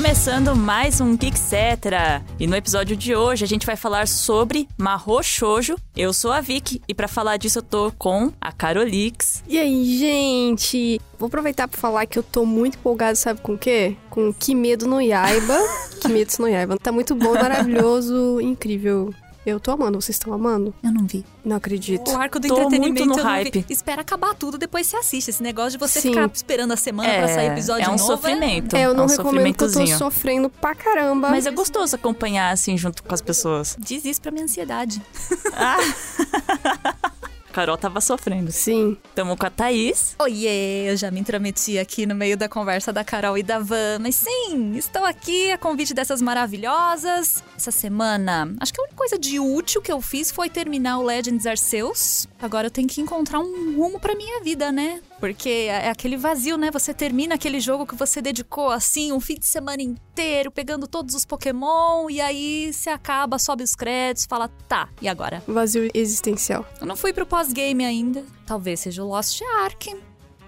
Começando mais um Geek Cetra. E no episódio de hoje a gente vai falar sobre Mahou Shoujo. Eu sou a Vicky e para falar disso eu tô com a Carolix. E aí, gente? Vou aproveitar para falar que eu tô muito empolgado, sabe com o quê? Com Kimedo no Yaiba. Kimetsu no Yaiba. Tá muito bom, maravilhoso, incrível. Eu tô amando, vocês estão amando? Eu não vi. Não acredito. O arco do Tô entretenimento muito no eu não hype. Espera acabar tudo, depois você assiste. Esse negócio de você Sim. ficar esperando a semana pra sair episódio é um novo. sofrimento. É, eu não é um recomendo que eu tô sofrendo pra caramba. Mas é gostoso acompanhar assim junto com as pessoas. Diz isso pra minha ansiedade. Carol tava sofrendo. Sim. Tamo com a Thaís. Oiê, eu já me intrometi aqui no meio da conversa da Carol e da Van. Mas sim, estou aqui a convite dessas maravilhosas. Essa semana, acho que a única coisa de útil que eu fiz foi terminar o Legends Arceus. Agora eu tenho que encontrar um rumo pra minha vida, né? Porque é aquele vazio, né? Você termina aquele jogo que você dedicou assim um fim de semana inteiro, pegando todos os Pokémon, e aí você acaba, sobe os créditos, fala, tá, e agora? Vazio existencial. Eu não fui pro pós-game ainda. Talvez seja o Lost Ark.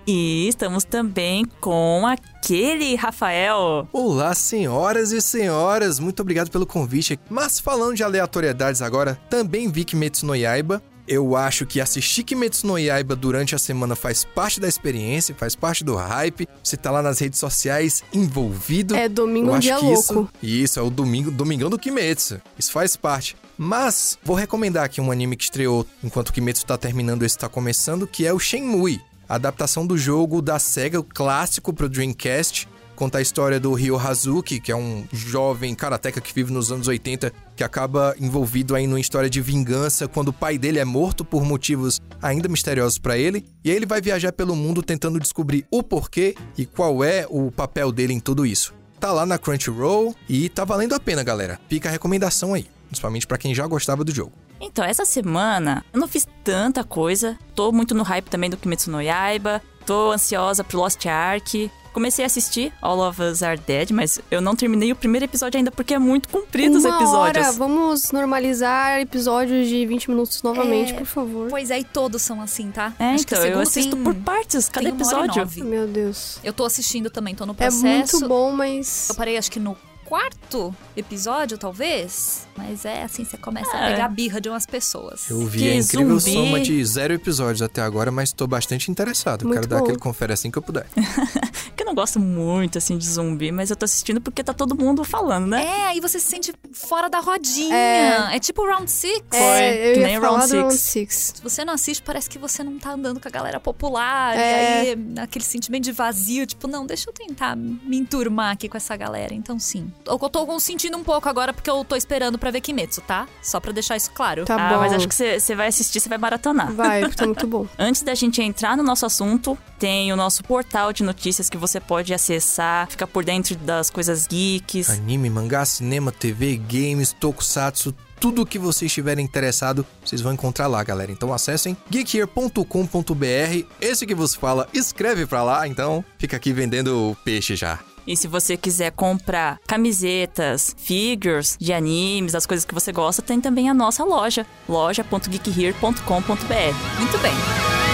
E estamos também com aquele Rafael. Olá, senhoras e senhoras, muito obrigado pelo convite. Mas falando de aleatoriedades agora, também vi Kimetsu no Yaiba. Eu acho que assistir Kimetsu no Yaiba durante a semana faz parte da experiência, faz parte do hype. Você tá lá nas redes sociais envolvido. É domingo Eu um dia louco. Isso, isso, é o domingo, domingão do Kimetsu. Isso faz parte. Mas vou recomendar aqui um anime que estreou enquanto o Kimetsu tá terminando, esse tá começando, que é o Shenmue. A adaptação do jogo da SEGA, o clássico pro Dreamcast. Conta a história do Ryo Hazuki, que é um jovem karateca que vive nos anos 80, que acaba envolvido aí numa história de vingança quando o pai dele é morto por motivos ainda misteriosos pra ele. E aí ele vai viajar pelo mundo tentando descobrir o porquê e qual é o papel dele em tudo isso. Tá lá na Crunchyroll e tá valendo a pena, galera. Fica a recomendação aí, principalmente pra quem já gostava do jogo. Então, essa semana eu não fiz tanta coisa. Tô muito no hype também do Kimetsu no Yaiba. Tô ansiosa pro Lost Ark. Comecei a assistir All of Us Are Dead, mas eu não terminei o primeiro episódio ainda porque é muito comprido os Uma episódios. hora, vamos normalizar episódios de 20 minutos novamente, É. por favor. Pois é, e todos são assim, tá? É, Acho então, eu assisto tem- por partes, cada episódio. Meu Deus. Eu tô assistindo também, tô no É processo. muito bom, mas... Eu parei acho que no quarto episódio, talvez. Mas é assim, você começa a É. pegar birra de umas pessoas. Eu vi Que a incrível zumbi. soma de zero episódios até agora, mas tô bastante interessado. Muito Quero dar bom. aquele confere assim que eu puder. Que eu não gosto muito, assim, de zumbi, mas eu tô assistindo porque tá todo mundo falando, né? É, aí você se sente fora da rodinha. É. É, tipo Round Six. É, eu que ia nem falar Round do Round Six. Six. Se você não assiste, parece que você não tá andando com a galera popular. É. E aí, aquele sentimento de vazio, tipo, não, deixa eu tentar me enturmar aqui com essa galera. Então, sim. Eu tô sentindo um pouco agora porque eu tô esperando pra ver Kimetsu, tá? Só pra deixar isso claro. Tá ah, bom. mas acho que você vai assistir, você vai maratonar. Vai, tá muito bom. Antes da gente entrar no nosso assunto, tem o nosso portal de notícias que você pode acessar, ficar por dentro das coisas geeks. Anime, mangá, cinema, TV, games, tokusatsu, tudo que vocês estiverem interessado, vocês vão encontrar lá, galera. Então acessem geekhere.com.br. Esse que vos fala escreve pra lá, então fica aqui vendendo peixe já. E se você quiser comprar camisetas, figures de animes, as coisas que você gosta, tem também a nossa loja, loja.geekhere.com.br. Muito bem.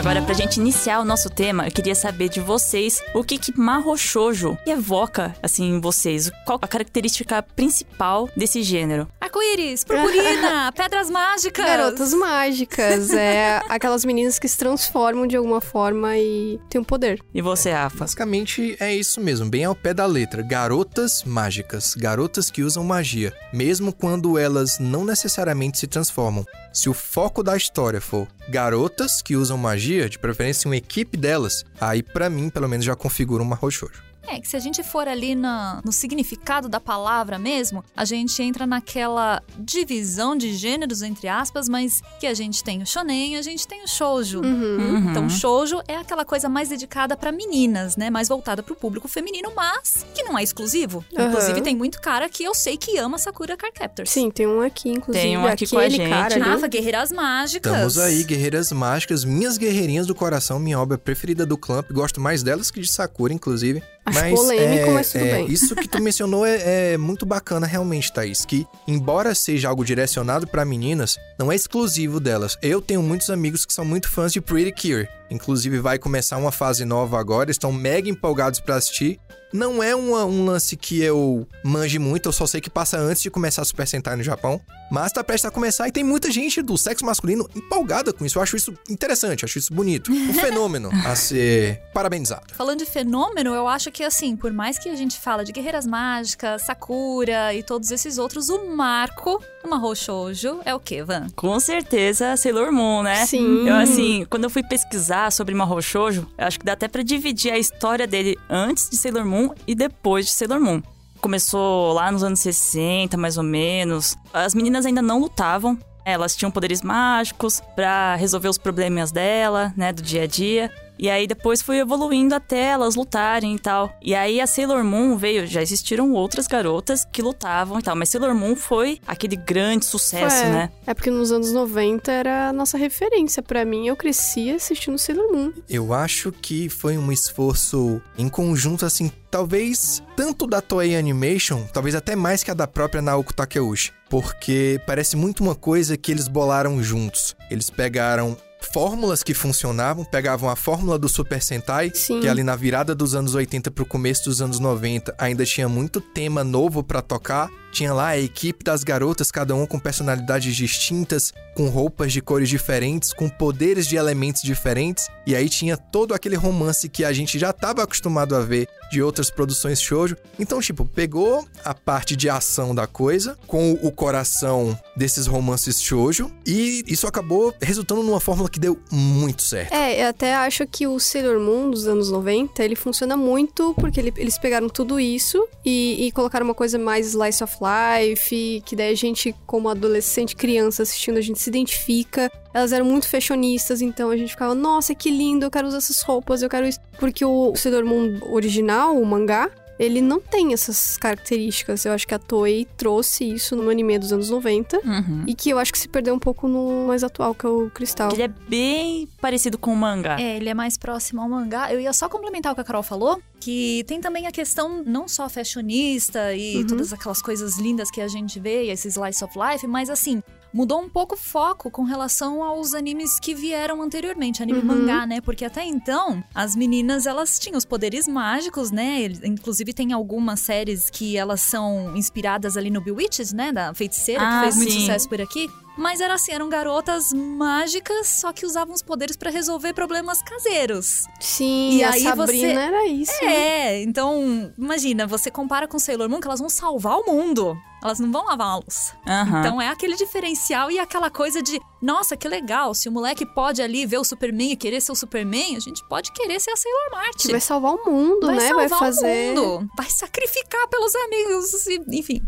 Agora, pra gente iniciar o nosso tema, eu queria saber de vocês o que que Mahou Shoujo evoca, assim, em vocês. Qual a característica principal desse gênero? Arco-íris, purpurina, pedras mágicas. Garotas mágicas. É aquelas meninas que se transformam de alguma forma e têm um poder. E você, Rafa? Basicamente é isso mesmo, bem ao pé da letra. Garotas mágicas, garotas que usam magia, mesmo quando elas não necessariamente se transformam. Se o foco da história for garotas que usam magia, de preferência uma equipe delas, aí pra mim pelo menos já configura uma Shoujo. É, que se a gente for ali na- no significado da palavra mesmo, a gente entra naquela divisão de gêneros, entre aspas, mas que a gente tem o shonen e a gente tem o shoujo. Uhum. Então, shoujo é aquela coisa mais dedicada pra meninas, né? Mais voltada pro público feminino, mas que não é exclusivo. Aham. Inclusive, tem muito cara que eu sei que ama Sakura Card Captors. Sim, tem um aqui, inclusive. Tem um aqui com a gente. cara. Rafa, Guerreiras Mágicas. Estamos aí, guerreiras mágicas, minhas guerreirinhas do coração, minha obra preferida do Clamp. Gosto mais delas que de Sakura, inclusive. Acho polêmico, mas tudo é, bem. Isso que tu mencionou é, é muito bacana realmente, Thaís. Que, embora seja algo direcionado pra meninas, não é exclusivo delas. Eu tenho muitos amigos que são muito fãs de Pretty Cure. Inclusive, vai começar uma fase nova agora, estão mega empolgados pra assistir. Não é uma- um lance que eu manje muito, eu só sei que passa antes de começar a Super Sentai no Japão. Mas tá prestes a começar e tem muita gente do sexo masculino empolgada com isso. Eu acho isso interessante, acho isso bonito. Um fenômeno a ser parabenizado. Falando de fenômeno, eu acho que assim, por mais que a gente fala de Guerreiras Mágicas, Sakura e todos esses outros, o marco numa Shoujo é o quê, Van? Com certeza, Sailor Moon, né? Sim. Eu, assim, quando eu fui pesquisar sobre Mahou Shoujo, acho que dá até pra dividir a história dele antes de Sailor Moon e depois de Sailor Moon. Começou lá nos anos 60, mais ou menos. As meninas ainda não lutavam. Elas tinham poderes mágicos pra resolver os probleminhas dela, né, do dia a dia. E aí depois foi evoluindo até elas lutarem e tal. E aí a Sailor Moon veio, já existiram outras garotas que lutavam e tal, mas Sailor Moon foi aquele grande sucesso, é, né? é porque nos anos 90 era a nossa referência. Pra mim, eu cresci assistindo Sailor Moon. Eu acho que foi um esforço em conjunto, assim, talvez tanto da Toei Animation, talvez até mais que a da própria Naoko Takeuchi. Porque parece muito uma coisa que eles bolaram juntos. Eles pegaram fórmulas que funcionavam, pegavam a fórmula do Super Sentai, Sim. que ali na virada dos anos 80 pro começo dos anos 90 ainda tinha muito tema novo pra tocar. Tinha lá a equipe das garotas, cada uma com personalidades distintas, com roupas de cores diferentes, com poderes de elementos diferentes. E aí tinha todo aquele romance que a gente já estava acostumado a ver de outras produções shoujo. Então, tipo, pegou a parte de ação da coisa com o coração desses romances shoujo e isso acabou resultando numa fórmula que deu muito certo. É, eu até acho que o Sailor Moon dos anos 90, ele funciona muito porque ele- eles pegaram tudo isso e, e colocaram uma coisa mais slice of life, que daí a gente, como adolescente, criança assistindo, a gente se identifica. Elas eram muito fashionistas, então a gente ficava, nossa, que lindo, eu quero usar essas roupas, eu quero isso. Porque o Sailor Moon original, o mangá, ele não tem essas características. Eu acho que a Toei trouxe isso no anime dos anos 90. Uhum. E que eu acho que se perdeu um pouco no mais atual, que é o Cristal. Ele é bem parecido com o mangá. É, ele é mais próximo ao mangá. Eu ia só complementar o que a Carol falou, que tem também a questão não só fashionista e Uhum. todas aquelas coisas lindas que a gente vê, e esse slice of life, mas assim, mudou um pouco o foco com relação aos animes que vieram anteriormente, anime Uhum. mangá, né? Porque até então, as meninas, elas tinham os poderes mágicos, né? Inclusive tem algumas séries que elas são inspiradas ali no Bewitched, né? Da feiticeira, Ah, que fez muito sim. sucesso por aqui. Mas era assim, eram garotas mágicas, só que usavam os poderes pra resolver problemas caseiros. Sim, E a aí Sabrina você- era isso. né? É, então, imagina, você compara com Sailor Moon que elas vão salvar o mundo. Elas não vão lavar a louça. Aham. Então é aquele diferencial e aquela coisa de, nossa, que legal, se o moleque pode ali ver o Superman e querer ser o Superman, a gente pode querer ser a Sailor Marte. Que vai salvar o mundo, Vai né? salvar vai fazer. o mundo, vai sacrificar pelos amigos, e- enfim.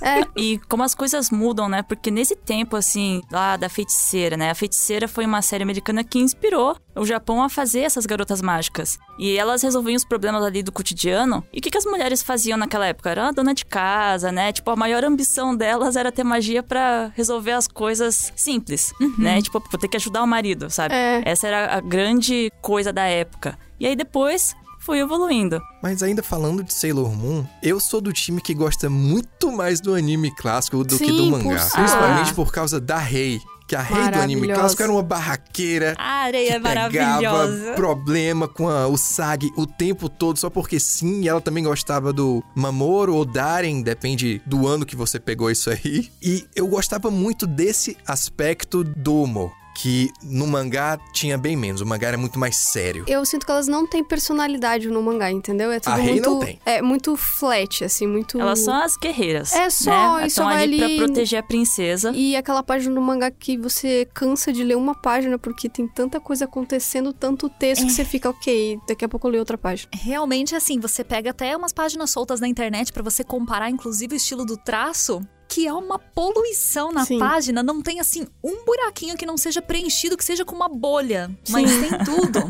É, E como as coisas mudam, né? Porque nesse tempo, assim, lá da feiticeira, né? A feiticeira foi uma série americana que inspirou o Japão a fazer essas garotas mágicas. E elas resolviam os problemas ali do cotidiano. E o que, que as mulheres faziam naquela época? Era a dona de casa, né? Tipo, a maior ambição delas era ter magia pra resolver as coisas simples, né? Tipo, vou ter que ajudar o marido, sabe? É. Essa era a grande coisa da época. E aí depois foi evoluindo. Mas ainda falando de Sailor Moon, eu sou do time que gosta muito mais do anime clássico do que do Sim, mangá. por Principalmente Ah. por causa da Rei. Que a Rei do anime clássico era uma barraqueira. A areia é que pegava maravilhosa. problema com a- o Sag o tempo todo, só porque sim. Ela também gostava do Mamoru ou Darien, depende do ano que você pegou isso aí. E eu gostava muito desse aspecto do humor. Que no mangá tinha bem menos. O mangá era muito mais sério. eu sinto que elas não têm personalidade no mangá, entendeu? É tudo Rei muito. não tem. É muito flat, assim, muito. Elas são as guerreiras. É só, né? e só Estão vai ali pra ali- proteger a princesa. E aquela página do mangá que você cansa de ler uma página porque tem tanta coisa acontecendo, tanto texto que você fica, ok, daqui a pouco eu leio outra página. Realmente, assim, você pega até umas páginas soltas na internet pra você comparar, inclusive, o estilo do traço. Que é uma poluição na Sim. página. Não tem, assim, um buraquinho que não seja preenchido, que seja com uma bolha. Mas tem tudo.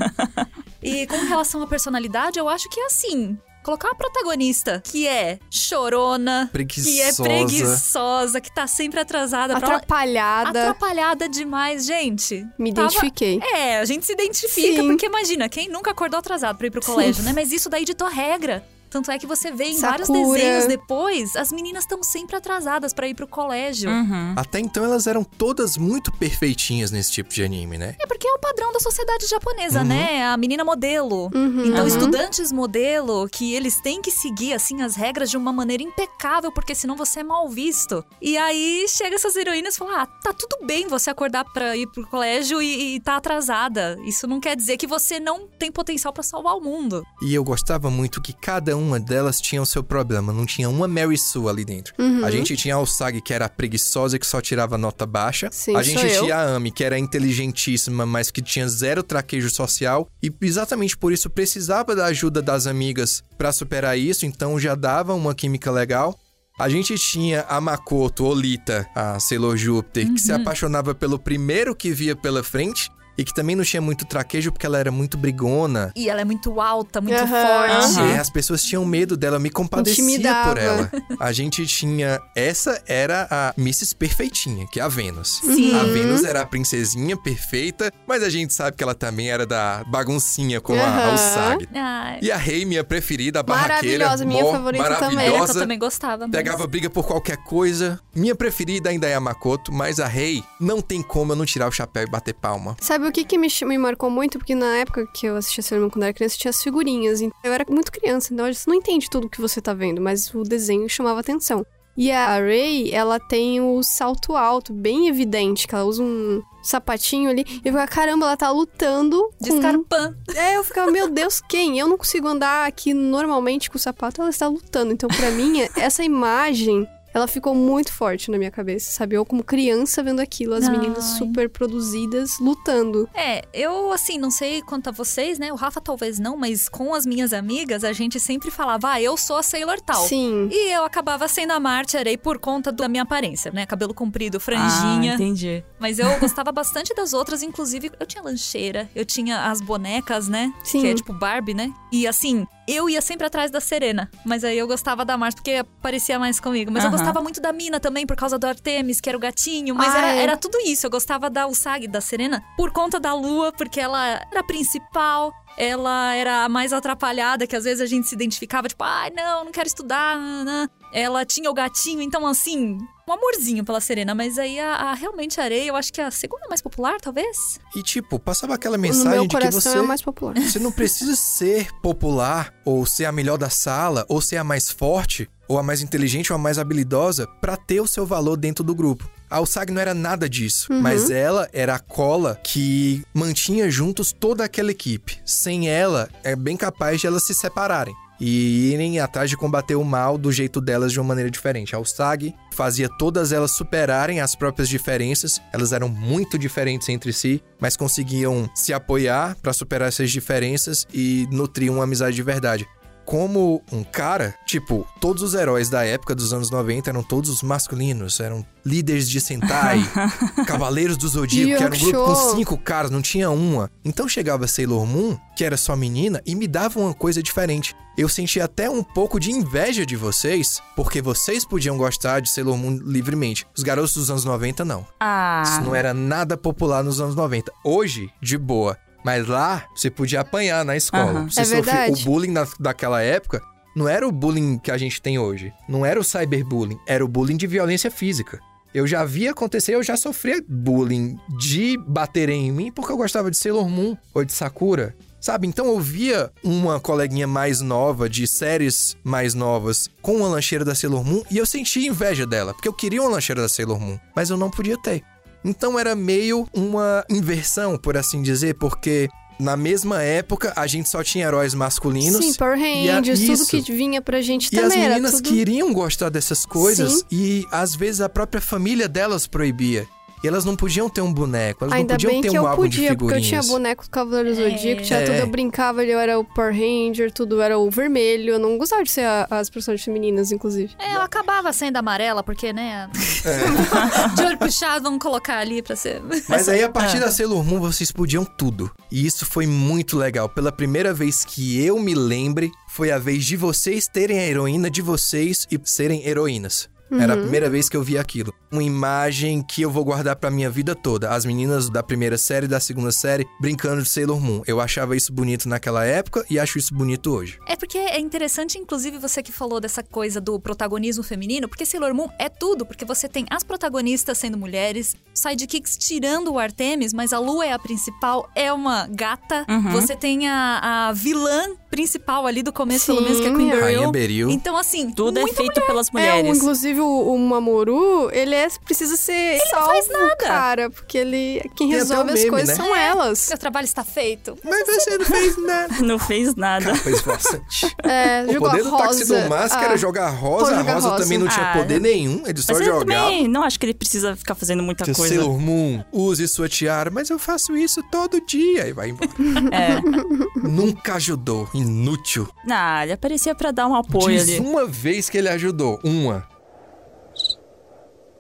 e com relação à personalidade, eu acho que é assim. colocar uma protagonista que é chorona, que é Preguiçosa. preguiçosa, que tá sempre atrasada. pra- Atrapalhada. Atrapalhada demais, gente. Me Tava- identifiquei. É, a gente se identifica, Sim. porque imagina, quem nunca acordou atrasado pra ir pro colégio, né? Mas isso daí ditou regra. Tanto é que você vê em vários Sakura. desenhos depois, as meninas estão sempre atrasadas pra ir pro colégio. Uhum. Até então elas eram todas muito perfeitinhas nesse tipo de anime, né? É porque é o padrão da sociedade japonesa, Uhum. né? A menina modelo. Uhum. Então, Uhum. estudantes modelo, que eles têm que seguir, assim, as regras de uma maneira impecável, porque senão você é mal visto. E aí, chega essas heroínas e falam, ah, tá tudo bem você acordar pra ir pro colégio e, e tá atrasada. Isso não quer dizer que você não tem potencial pra salvar o mundo. E eu gostava muito que cada uma delas tinha o seu problema, não tinha uma Mary Sue ali dentro. Uhum. A gente tinha a Usagi, que era preguiçosa, que só tirava nota baixa. Sim, a gente eu. tinha a Ami, que era inteligentíssima, mas que tinha zero traquejo social. E exatamente por isso precisava da ajuda das amigas pra superar isso, então já dava uma química legal. A gente tinha a Makoto, Olita, a Sailor Júpiter, que se Uhum. apaixonava pelo primeiro que via pela frente. E que também não tinha muito traquejo porque ela era muito brigona. E ela é muito alta, muito Aham. forte. Aham. E as pessoas tinham medo dela, me compadecia Intimidava. por ela. A gente tinha. Essa era a Mrs. Perfeitinha, que é a Vênus. Sim. A Vênus era a princesinha perfeita, mas a gente sabe que ela também era da baguncinha com a, a. Usagi. Ai, E a Rei, minha preferida, a barraqueira. Maravilhosa, minha mó favorita também. eu também gostava. mas- Pegava briga por qualquer coisa. Minha preferida ainda é a Makoto, mas a Rei não tem como eu não tirar o chapéu e bater palma. Sabe o que, que me, me marcou muito? Porque na época que eu assistia Moon quando era criança, tinha as figurinhas. Então, Eu era muito criança, então você não entende tudo que você tá vendo, mas o desenho chamava atenção. E a Ray, ela tem o salto alto, bem evidente, que ela usa um sapatinho ali. E eu ficava, caramba, ela tá lutando De com... escarpã. É, eu ficava, meu Deus, quem? Eu não consigo andar aqui normalmente com o sapato, ela está lutando. Então, pra mim, essa imagem, ela ficou muito forte na minha cabeça, sabe? Eu, como criança, vendo aquilo, as meninas Ai. super produzidas, lutando. É, eu, assim, não sei quanto a vocês, né? O Rafa talvez não, mas com as minhas amigas, a gente sempre falava, ah, eu sou a Sailor tal. Sim. E eu acabava sendo a Martyr aí por conta da minha aparência, né? Cabelo comprido, Ah, franjinha. entendi. Mas eu gostava bastante das outras, inclusive eu tinha lancheira, eu tinha as bonecas, né? Sim. Que é tipo Barbie, né? E assim, eu ia sempre atrás da Serena. Mas aí eu gostava da Mars porque parecia mais comigo. Mas eu Aham. gostava muito da Mina também, por causa do Artemis, que era o gatinho. Mas Ah, era, é. era tudo isso. Eu gostava da Usagi, da Serena, por conta da Lua, porque ela era a principal. Ela era a mais atrapalhada, que às vezes a gente se identificava, tipo, ai, não, não quero estudar. nanã. Ela tinha o gatinho, então assim, um amorzinho pela Serena. Mas aí a, a realmente a areia, eu acho que é a segunda mais popular, talvez. E tipo, passava aquela no mensagem meu de que coração você. é a mais popular. Você não precisa ser popular, ou ser a melhor da sala, ou ser a mais forte, ou a mais inteligente, ou a mais habilidosa, pra ter o seu valor dentro do grupo. A Usagi não era nada disso, mas ela era a cola que mantinha juntos toda aquela equipe. Sem ela, é bem capaz de elas se separarem. E irem atrás de combater o mal do jeito delas de uma maneira diferente. A Usagi fazia todas elas superarem as próprias diferenças. Elas eram muito diferentes entre si, mas conseguiam se apoiar pra superar essas diferenças e nutrir uma amizade de verdade. Como um cara, tipo, todos os heróis da época dos anos 90 eram todos masculinos, eram líderes de Sentai, cavaleiros do Zodíaco, que era um grupo com cinco caras, não tinha uma. Então chegava Sailor Moon, que era só menina, e me dava uma coisa diferente. Eu senti até um pouco de inveja de vocês, porque vocês podiam gostar de Sailor Moon livremente. Os garotos dos anos 90, não. Ah. Isso não era nada popular nos anos 90. Hoje, de boa. Mas lá, você podia apanhar na escola. Aham. Você É sofria-. O bullying da, daquela época não era o bullying que a gente tem hoje. Não era o cyberbullying. Era o bullying de violência física. Eu já vi acontecer, eu já sofria bullying de baterem em mim porque eu gostava de Sailor Moon ou de Sakura. Sabe? Então eu via uma coleguinha mais nova, de séries mais novas, com uma lancheira da Sailor Moon e eu sentia inveja dela, porque eu queria uma lancheira da Sailor Moon, mas eu não podia ter. Então era meio uma inversão, por assim dizer, porque na mesma época a gente só tinha heróis masculinos. Sim, Power e a- Rangers, tudo que vinha pra gente E as também era meninas tudo... queriam gostar dessas coisas Sim. e às vezes a própria família delas proibia. E elas não podiam ter um boneco, elas Ainda não podiam bem ter que um eu álbum de podia, porque eu figurinhas. tinha boneco do Cavaleiro do Zodíaco, tinha É. tudo, eu brincava ali, eu era o Power Ranger, tudo era o vermelho. Eu não gostava de ser a- as personagens femininas, inclusive. É, eu acabava sendo amarela, porque, né? De olho puxado, vamos colocar ali pra ser. Mas aí, a partir Ah. da Sailor Moon, vocês podiam tudo. E isso foi muito legal. Pela primeira vez que eu me lembre, foi a vez de vocês terem a heroína de vocês e serem heroínas. Era a primeira vez que eu vi aquilo. Uma imagem que eu vou guardar pra minha vida toda. As meninas da primeira série e da segunda série brincando de Sailor Moon. Eu achava isso bonito naquela época e acho isso bonito hoje. É porque é interessante, inclusive, você que falou dessa coisa do protagonismo feminino, porque Sailor Moon é tudo, porque você tem as protagonistas sendo mulheres, sidekicks tirando o Artemis, mas a Lua é a principal, é uma gata. Você tem a, a vilã principal ali do começo, pelo menos, que é Queen Sim, Beryl. Então, assim, Tudo é feito pelas É, mulheres. inclusive o, o Mamoru, ele é, precisa ser salvo, faz nada. cara, porque ele quem Tem até resolve as meme, coisas né? são elas. Seu trabalho está feito. Mas você não fez nada. Não fez nada. Foi esforçante. É, O jogou poder a do Táxi rosa. do Máscara era Ah, jogar rosa. pode A jogar rosa, rosa. também não tinha Ah, poder nenhum. Ele só Mas eu jogava. também não acho que ele precisa ficar fazendo muita Seu coisa. Sailor Moon, use sua tiara, mas eu faço isso todo dia e vai embora. É. Nunca ajudou, inútil. Não, ele aparecia pra dar um apoio Diz ali. uma vez que ele ajudou, uma.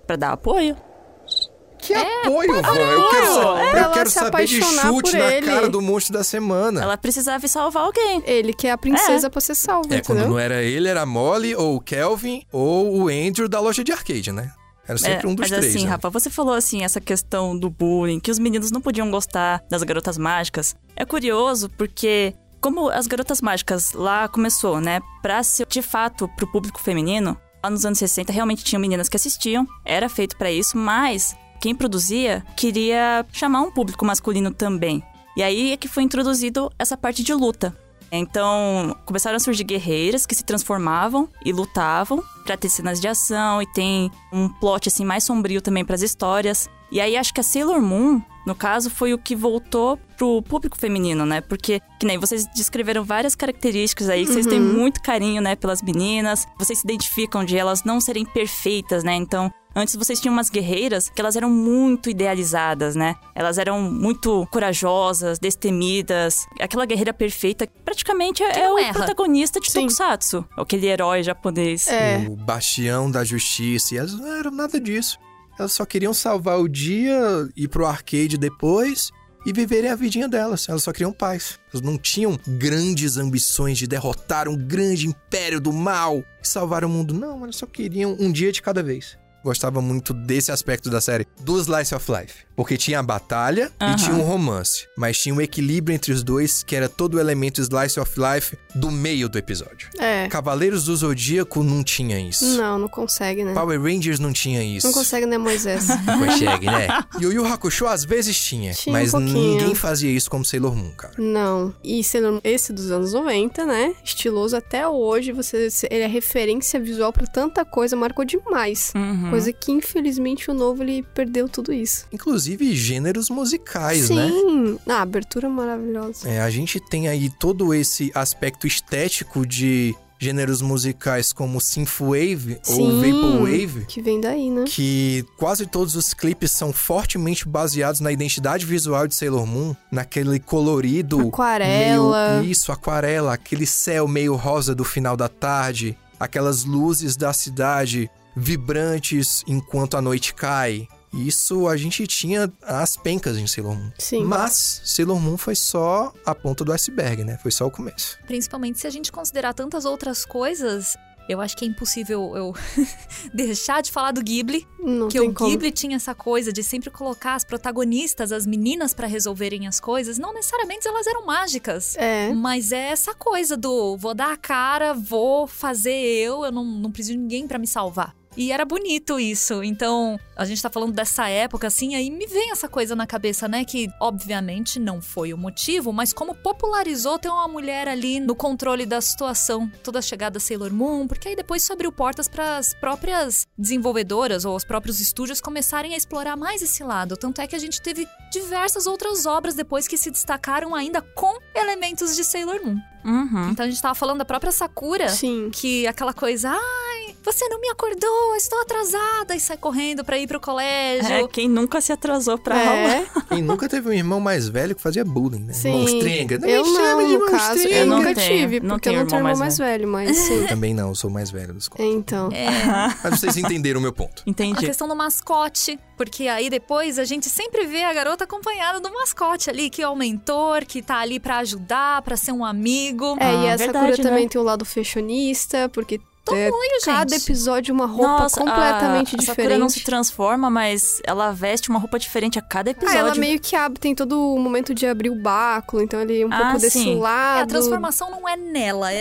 Pra dar apoio. Que apoio, Van? Eu quero, sa- É, eu quero se saber de chute na ele. cara do monstro da semana. Ela precisava ir salvar alguém. Ele que é a princesa pra ser salva, É, quando entendeu? não era ele, era a Molly, ou o Kelvin, ou o Andrew da loja de arcade, né? Era sempre É, um dos mas três. assim, né? Rafa, você falou assim, essa questão do bullying, que os meninos não podiam gostar das garotas mágicas. É curioso porque, como as garotas mágicas lá começou, né, pra ser de fato pro público feminino, nos anos 60 realmente tinham meninas que assistiam, era feito pra isso, mas quem produzia queria chamar um público masculino também. E aí é que foi introduzido essa parte de luta. Então, começaram a surgir guerreiras que se transformavam e lutavam pra ter cenas de ação e tem um plot assim mais sombrio também pras histórias. E aí acho que a Sailor Moon, no caso, foi o que voltou pro público feminino, né? Porque que nem vocês descreveram várias características aí que vocês têm muito carinho, né, pelas meninas. Vocês se identificam de elas não serem perfeitas, né? Então, Antes vocês tinham umas guerreiras que elas eram muito idealizadas, né? Elas eram muito corajosas, destemidas. Aquela guerreira perfeita praticamente é, é não o erra. protagonista de Sim. Tokusatsu. Aquele herói japonês. É. O bastião da justiça. E elas não eram nada disso. Elas só queriam salvar o dia, ir pro arcade depois e viverem a vidinha delas. Elas só queriam paz. Elas não tinham grandes ambições de derrotar um grande império do mal e salvar o mundo. Não, elas só queriam um dia de cada vez. Gostava muito desse aspecto da série, do Slice of Life. Porque tinha a batalha e tinha um romance. Mas tinha um equilíbrio entre os dois, que era todo o elemento Slice of Life do meio do episódio. É. Cavaleiros do Zodíaco não tinha isso. Não, não consegue, né? Power Rangers não tinha isso. Não consegue, né, Moisés? Não consegue, né? Yu Yu Hakusho às vezes tinha, Tinha um mas pouquinho. ninguém fazia isso como Sailor Moon, cara. Não. E sendo esse dos anos 90, né? Estiloso até hoje, você ele é referência visual pra tanta coisa, marcou demais. Uhum. Coisa que, infelizmente, o novo ele perdeu tudo isso. Inclusive gêneros musicais, né? Sim. Ah, abertura maravilhosa. É, a gente tem aí todo esse aspecto estético de gêneros musicais como Synthwave ou Sim. Vaporwave. Que vem daí, né? Que quase todos os clipes são fortemente baseados na identidade visual de Sailor Moon, naquele colorido Aquarela. Meio, isso, aquarela, aquele céu meio rosa do final da tarde, aquelas luzes da cidade vibrantes enquanto a noite cai. Isso a gente tinha as pencas em Sailor Moon. Sim. Mas Sailor Moon foi só a ponta do iceberg, né? Foi só o começo. Principalmente se a gente considerar tantas outras coisas, eu acho que é impossível eu deixar de falar do Ghibli. Não que tem o como. Ghibli tinha essa coisa de sempre colocar as protagonistas, as meninas, pra resolverem as coisas. Não necessariamente elas eram mágicas. É. Mas é essa coisa do vou dar a cara, vou fazer eu, eu não, não preciso de ninguém pra me salvar. E era bonito isso. Então, a gente tá falando dessa época, assim, aí me vem essa coisa na cabeça, né? Que, obviamente, não foi o motivo, mas como popularizou ter uma mulher ali no controle da situação. Toda a chegada Sailor Moon, porque aí depois isso abriu portas para as próprias desenvolvedoras ou os próprios estúdios começarem a explorar mais esse lado. Tanto é que a gente teve diversas outras obras depois que se destacaram ainda com elementos de Sailor Moon. Uhum. Então a gente tava falando da própria Sakura, Sim. que aquela coisa, ai, você não me acordou, estou atrasada. E sai correndo pra ir pro colégio. É, quem nunca se atrasou pra aula? É, Quem nunca teve um irmão mais velho que fazia bullying, né? sim. Monstrenga. Não eu me chame não, de no caso. Eu Não nunca tenho, tive, não porque eu não tenho irmão irmão mais mais velho, mas sim. Também não, sou mais velho da escola. Então. É. Mas vocês entenderam o meu ponto. A Entendi. questão do mascote, porque aí depois a gente sempre vê a garota acompanhada do mascote ali, que é o mentor, que tá ali pra ajudar, pra ser um amigo. É, e Ah, a verdade, Sakura também né? tem o lado fashionista, porque Tô é, muito, cada gente. episódio uma roupa Nossa, completamente a, a diferente. Sakura não se transforma, mas ela veste uma roupa diferente a cada Ah, episódio. ela meio que abre, tem todo o momento de abrir o báculo, então ele é um Ah, pouco desse sim. lado. É, a transformação não é nela, é,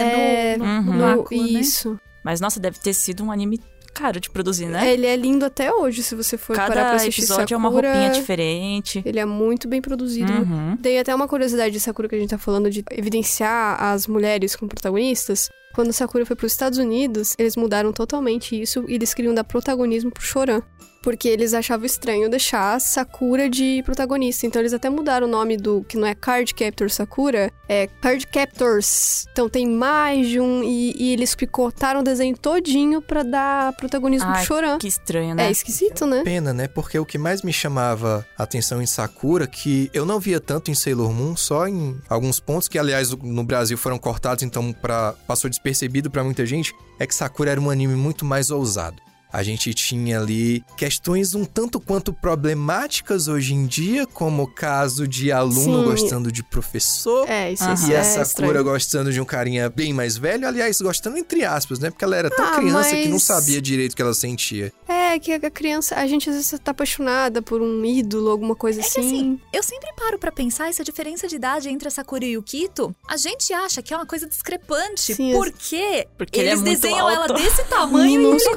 É, no, no, Uhum. no- báculo, né? Isso. Mas nossa, deve ter sido um anime caro de produzir, né? Ele é lindo até hoje, se você for parar pra Cada assistir episódio é uma Sakura, roupinha diferente. Ele é muito bem produzido. Uhum. Tem até uma curiosidade de Sakura que a gente tá falando de evidenciar as mulheres como protagonistas. Quando Sakura foi para os Estados Unidos, eles mudaram totalmente isso e eles queriam dar protagonismo pro Choran. Porque eles achavam estranho deixar Sakura de protagonista. Então eles até mudaram o nome do que não é Card Captor Sakura, é Card Captors. Então tem mais de um. E, e eles picotaram o desenho todinho pra dar protagonismo Ai, pro Choran. Que estranho, né? É esquisito, né? Pena, né? Porque o que mais me chamava a atenção em Sakura, que eu não via tanto em Sailor Moon, só em alguns pontos que, aliás, no Brasil foram cortados, então pra, passou despercebido pra muita gente, é que Sakura era um anime muito mais ousado. A gente tinha ali questões um tanto quanto problemáticas hoje em dia, como o caso de aluno Sim. gostando de professor. É, isso, isso E é a Sakura estranho. gostando de um carinha bem mais velho, aliás, gostando entre aspas, né? Porque ela era tão Ah, criança que não mas- sabia direito o que ela sentia. É, que a criança, a gente às vezes tá apaixonada por um ídolo, alguma coisa É que assim. assim, eu sempre paro pra pensar essa diferença de idade entre a Sakura e o Kito. A gente acha que é uma coisa discrepante, Sim, porque, Porque ele é eles desenham ela alto. desse tamanho e ele é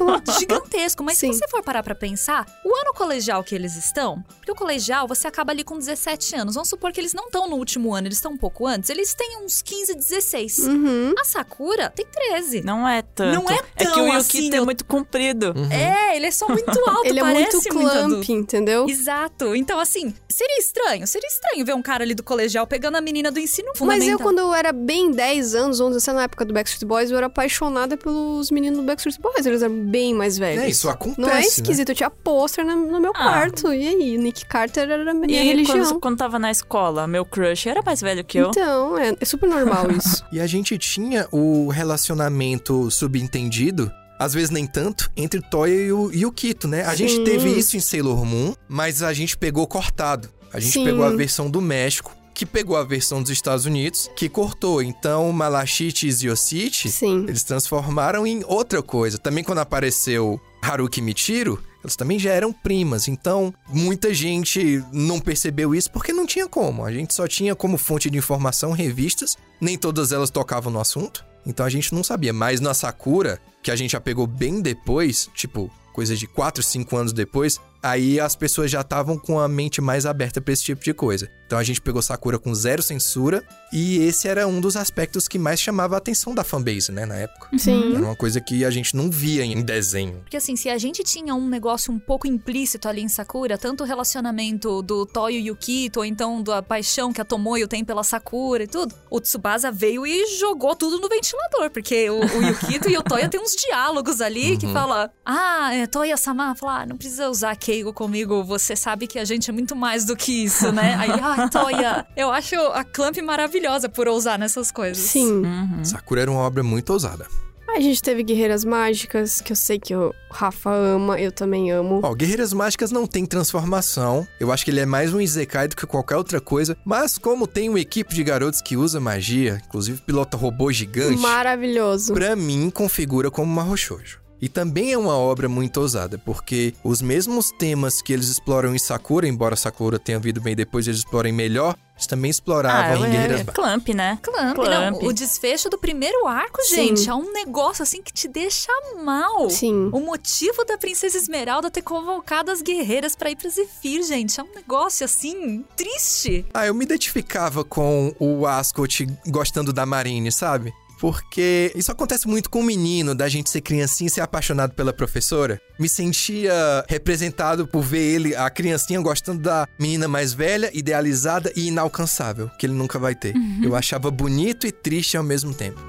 gigantesco. Mas Sim. se você for parar pra pensar, o ano colegial que eles estão, porque o colegial você acaba ali com 17 anos. Vamos supor que eles não estão no último ano, eles estão um pouco antes. Eles têm uns 15, 16. Uhum. A Sakura tem 13. Não é tanto. Não é É que tão o assim, Yukito é eu- muito comprido. É, ele é só muito alto, Ele é parece muito muito clamp, adulto. entendeu? Exato. Então, assim, seria estranho. Seria estranho ver um cara ali do colegial pegando a menina do ensino Mas fundamental. eu, quando eu era bem 10 anos, 11, sei lá, na época do Backstreet Boys, eu era apaixonada pelos meninos do Backstreet Boys. Eles eram bem mais velhos. É, isso acontece, Não é né? esquisito, eu tinha pôster no, meu Ah. quarto. E aí, Nick Carter era a minha E religião. quando, quando tava na escola, meu crush era mais velho que eu. Então, é, é super normal isso. E a gente tinha o relacionamento subentendido, às vezes nem tanto, entre Toya e o, e o Kito, né? A gente Sim. teve isso em Sailor Moon, mas a gente pegou cortado. A gente Sim. pegou a versão do México, que pegou a versão dos Estados Unidos, que cortou. Então, Malachite e Zioshite, Sim. eles transformaram em outra coisa. Também quando apareceu Haruki Michiro, elas também já eram primas. Então, muita gente não percebeu isso porque não tinha como. A gente só tinha como fonte de informação revistas, nem todas elas tocavam no assunto. Então a gente não sabia. Mas na Sakura, que a gente já pegou bem depois, tipo, coisa de 4, 5 anos depois, aí as pessoas já estavam com a mente mais aberta pra esse tipo de coisa. Então a gente pegou Sakura com zero censura, e esse era um dos aspectos que mais chamava a atenção da fanbase, né, na época. Sim. Era uma coisa que a gente não via em desenho. Porque assim, se a gente tinha um negócio um pouco implícito ali em Sakura, tanto o relacionamento do Toyo e o Kito, ou então da paixão que a Tomoyo tem pela Sakura e tudo, o Tsubasa veio e jogou tudo no ventilador, porque o, o Yukito e o Toya tem uns diálogos ali que fala: Ah, é, Toya-sama, fala, ah, não precisa usar Keigo comigo, você sabe que a gente é muito mais do que isso, né? Aí, ah, Toya, eu acho a Clamp maravilhosa por ousar nessas coisas. Sim. Uhum. Sakura era uma obra muito ousada. A gente teve Guerreiras Mágicas, que eu sei que o Rafa ama, eu também amo. Ó, Guerreiras Mágicas não tem transformação. Eu acho que ele é mais um Isekai do que qualquer outra coisa. Mas como tem uma equipe de garotos que usa magia, inclusive pilota robô gigante, Maravilhoso. pra mim configura como uma Roshoujo. E também é uma obra muito ousada, porque os mesmos temas que eles exploram em Sakura, embora Sakura tenha vindo bem depois eles explorem melhor, eles também exploravam Ah, em Guerreiras é, Mágicas. Clamp, né? Clamp, Clamp. não. O desfecho do primeiro arco, Sim. gente, é um negócio assim que te deixa mal. Sim. O motivo da Princesa Esmeralda ter convocado as guerreiras pra ir pra Zephyr, gente, é um negócio assim triste. Ah, eu me identificava com o Ascot gostando da Marine, sabe? Porque isso acontece muito com o menino, da gente ser criancinha e ser apaixonado pela professora. Me sentia representado por ver ele, a criancinha, gostando da menina mais velha, idealizada e inalcançável, que ele nunca vai ter. Eu achava bonito e triste ao mesmo tempo.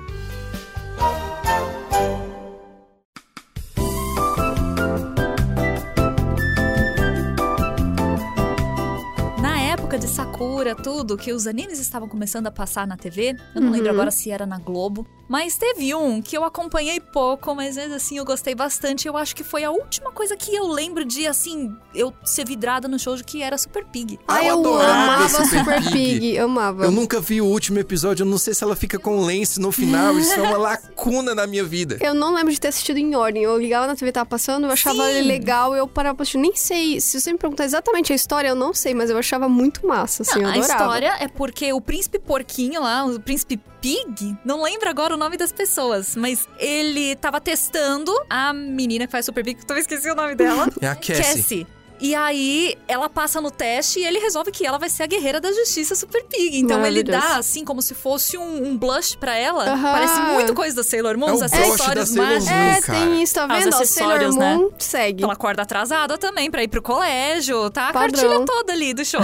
Sakura, tudo, que os animes estavam começando a passar na TV. Eu não Uhum. lembro agora se era na Globo. Mas teve um que eu acompanhei pouco, mas mesmo assim eu gostei bastante. Eu acho que foi a última coisa que eu lembro de, assim, eu ser vidrada no shoujo, que era Super Pig. Ah, eu eu amava Super Pig. Pig. Eu amava. Eu nunca vi o último episódio, eu não sei se ela fica com lance no final. Isso é uma lacuna na minha vida. Eu não lembro de ter assistido em ordem. Eu ligava na TV, tava passando, eu achava Sim. ele legal, eu parava pra assistir. Nem sei, se você me perguntar exatamente a história, eu não sei, mas eu achava muito massa, assim, Não, eu a adorava. história é porque o príncipe porquinho lá, o príncipe Pig, não lembro agora o nome das pessoas, mas ele tava testando a menina que faz Super Pig, que eu esqueci o nome dela. É a Cassie. E aí, ela passa no teste e ele resolve que ela vai ser a guerreira da justiça Super Pig. Então ele dá, assim, como se fosse um, um blush pra ela. Aham. Parece muito coisa da Sailor Moon, É os da acessórios Sailor mágicos. Moon. É, cara. tem isso, tá os vendo? Ó, Sailor né? Moon segue. Ela acorda atrasada também pra ir pro colégio, tá? A Padrão. cartilha toda ali do show.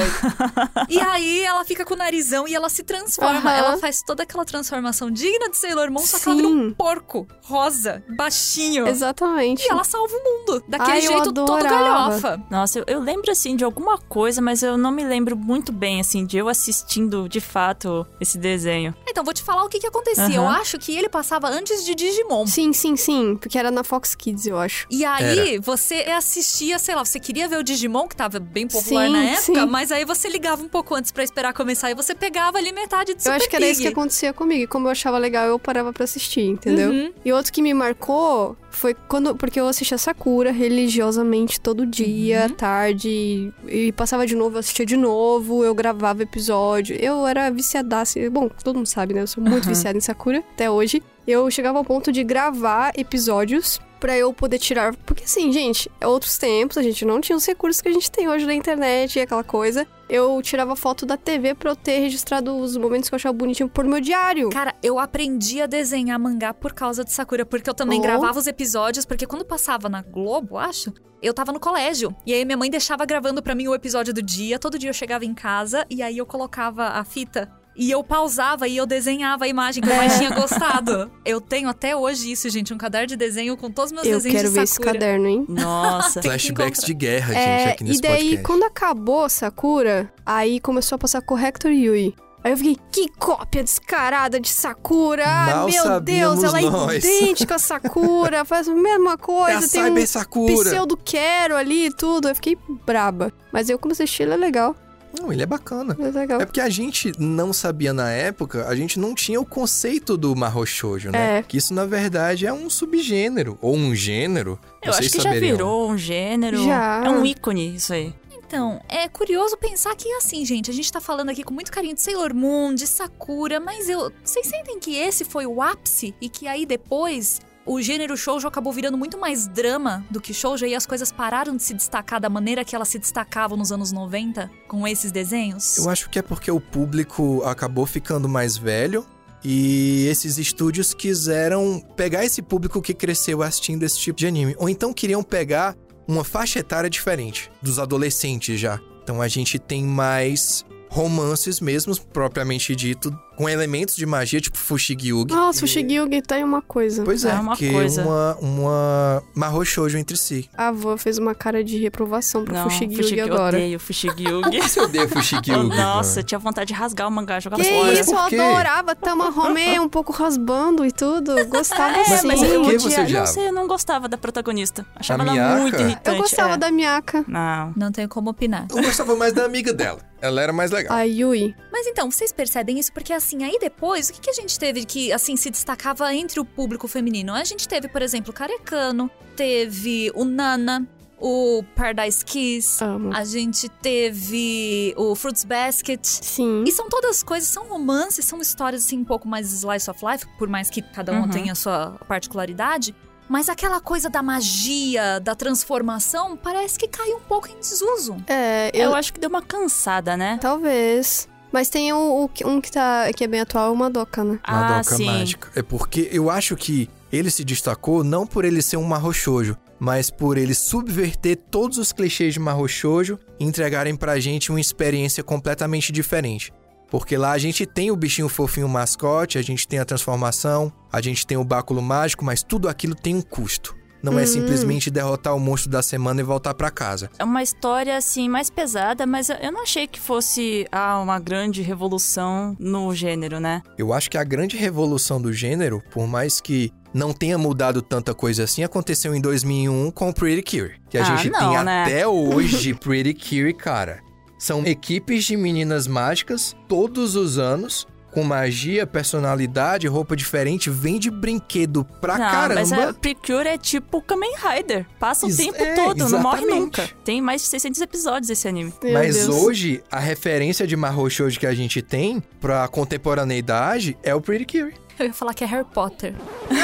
e aí ela fica com o narizão e ela se transforma. Aham. Ela faz toda aquela transformação digna de Sailor Moon, só que ela vira um porco rosa, baixinho. Exatamente. E ela salva o mundo. Daquele Ai, jeito todo galhofa. Nossa, eu, eu lembro, assim, de alguma coisa, mas eu não me lembro muito bem, assim, de eu assistindo, de fato, esse desenho. Então, vou te falar o que que acontecia. Aham. Eu acho que ele passava antes de Digimon. Sim, sim, sim. Porque era na Fox Kids, eu acho. E aí, você assistia, sei lá, você queria ver o Digimon, que tava bem popular Sim, na época, sim. mas aí você ligava um pouco antes pra esperar começar e você pegava ali metade de Eu Super acho que era isso que Pig. acontecia comigo. E como eu achava legal, eu parava pra assistir, entendeu? Uhum. E outro que me marcou foi quando. Porque eu assistia Sakura religiosamente todo dia, Uhum. tarde. E passava de novo, eu assistia de novo, eu gravava episódio. Eu era viciadaça. Bom, todo mundo sabe, né? Eu sou muito viciada em Sakura até hoje. Eu chegava ao ponto de gravar episódios pra eu poder tirar. Porque assim, gente, é outros tempos, a gente não tinha os recursos que a gente tem hoje na internet e aquela coisa. Eu tirava foto da TV pra eu ter registrado os momentos que eu achava bonitinho por meu diário. Cara, eu aprendi a desenhar mangá por causa de Sakura, porque eu também Oh. gravava os episódios, porque quando passava na Globo, acho, eu tava no colégio. E aí minha mãe deixava gravando pra mim o episódio do dia, todo dia eu chegava em casa e aí eu colocava a fita e eu pausava e eu desenhava a imagem que eu mais tinha gostado. Eu tenho até hoje isso, gente, um caderno de desenho com todos os meus Eu desenhos quero de ver esse Sakura. caderno, hein? Nossa. Flashbacks de guerra, gente, É, aqui nesse e daí, podcast. quando acabou Sakura, aí começou a passar Corrector Yui. Aí eu fiquei, que cópia descarada de Sakura! Ai, Mal meu Deus, ela é nós. idêntica a Sakura, faz a mesma É coisa, a tem Cyber um Sakura. pseudo quero ali e tudo. Eu fiquei braba. Mas eu comecei a assistir, ele é legal. Não, ele é bacana. É legal. É porque a gente não sabia na época, a gente não tinha o conceito do Mahou Shoujo, né? É. Que isso, na verdade, é um subgênero, ou um gênero. Eu acho que já saberiam. virou um gênero. Já. É um ícone, isso aí. Então, é curioso pensar que assim, gente, a gente tá falando aqui com muito carinho de Sailor Moon, de Sakura, mas eu. Vocês sentem que esse foi o ápice e que aí depois o gênero shoujo acabou virando muito mais drama do que shoujo e as coisas pararam de se destacar da maneira que elas se destacavam nos anos 90 com esses desenhos? Eu acho que é porque o público acabou ficando mais velho e esses estúdios quiseram pegar esse público que cresceu assistindo esse tipo de anime. Ou então queriam pegar uma faixa etária diferente, dos adolescentes já. Então a gente tem mais romances mesmo, propriamente dito, com elementos de magia, tipo Fushigi-Yugi. Nossa, o E- Shigyugi tá uma coisa. Pois é, É uma que coisa. uma, uma Mahou Shoujo entre si. A avó fez uma cara de reprovação pro Não, Fushigi Fushigi, eu agora. odeio Fushigi-Yugi. Você odeia Fushigi-Yugi? Nossa, eu tinha vontade de rasgar o mangá, jogar Que fora. isso, eu adorava Tama Home um pouco rasbando e tudo. Gostava É, sim. mas por eu que odia- você odiava? Não sei, eu não gostava da protagonista. Achava A ela Miyaka? muito irritante. Eu gostava é. da Miyaka. Não. Não tenho como opinar. Eu gostava mais da amiga dela. Ela era mais legal. A Yui. Mas então, vocês percebem isso? Porque assim, aí depois, o que, que a gente teve que, assim, se destacava entre o público feminino? A gente teve, por exemplo, o Carecano, teve o Nana, o Paradise Kiss, Amo. a gente teve o Fruits Basket. Sim. E são todas coisas, são romances, são histórias assim um pouco mais slice of life, por mais que cada um Uhum. tenha a sua particularidade. Mas aquela coisa da magia, da transformação, parece que caiu um pouco em desuso. É, eu... Eu acho que deu uma cansada, né? Talvez. Mas tem o, o um que, tá, que é bem atual, o Madoka, né? Ah, Madoka sim. Mágica. É porque eu acho que ele se destacou não por ele ser um Mahou Shoujo, mas por ele subverter todos os clichês de Mahou Shoujo e entregarem pra gente uma experiência completamente diferente. Porque lá a gente tem o bichinho fofinho mascote, a gente tem a transformação, a gente tem o báculo mágico, mas tudo aquilo tem um custo. Não é simplesmente derrotar o monstro da semana e voltar pra casa. É uma história, assim, mais pesada, mas eu não achei que fosse ah, uma grande revolução no gênero, né? Eu acho que a grande revolução do gênero, por mais que não tenha mudado tanta coisa assim, aconteceu em 2001 com Pretty Cure. Que a Ah, gente não, tem né? até hoje Pretty Cure, cara. São equipes de meninas mágicas todos os anos. Com magia, personalidade, roupa diferente, vende brinquedo pra não, caramba. mas a Precure é tipo Kamen Rider. Passa o Ex- tempo é, todo, não morre exatamente. nunca. Tem mais de 600 episódios esse anime. Meu Mas Deus. hoje, a referência de Mahou Shoujo que a gente tem pra contemporaneidade é o Pretty Cure. Eu ia falar que é Harry Potter.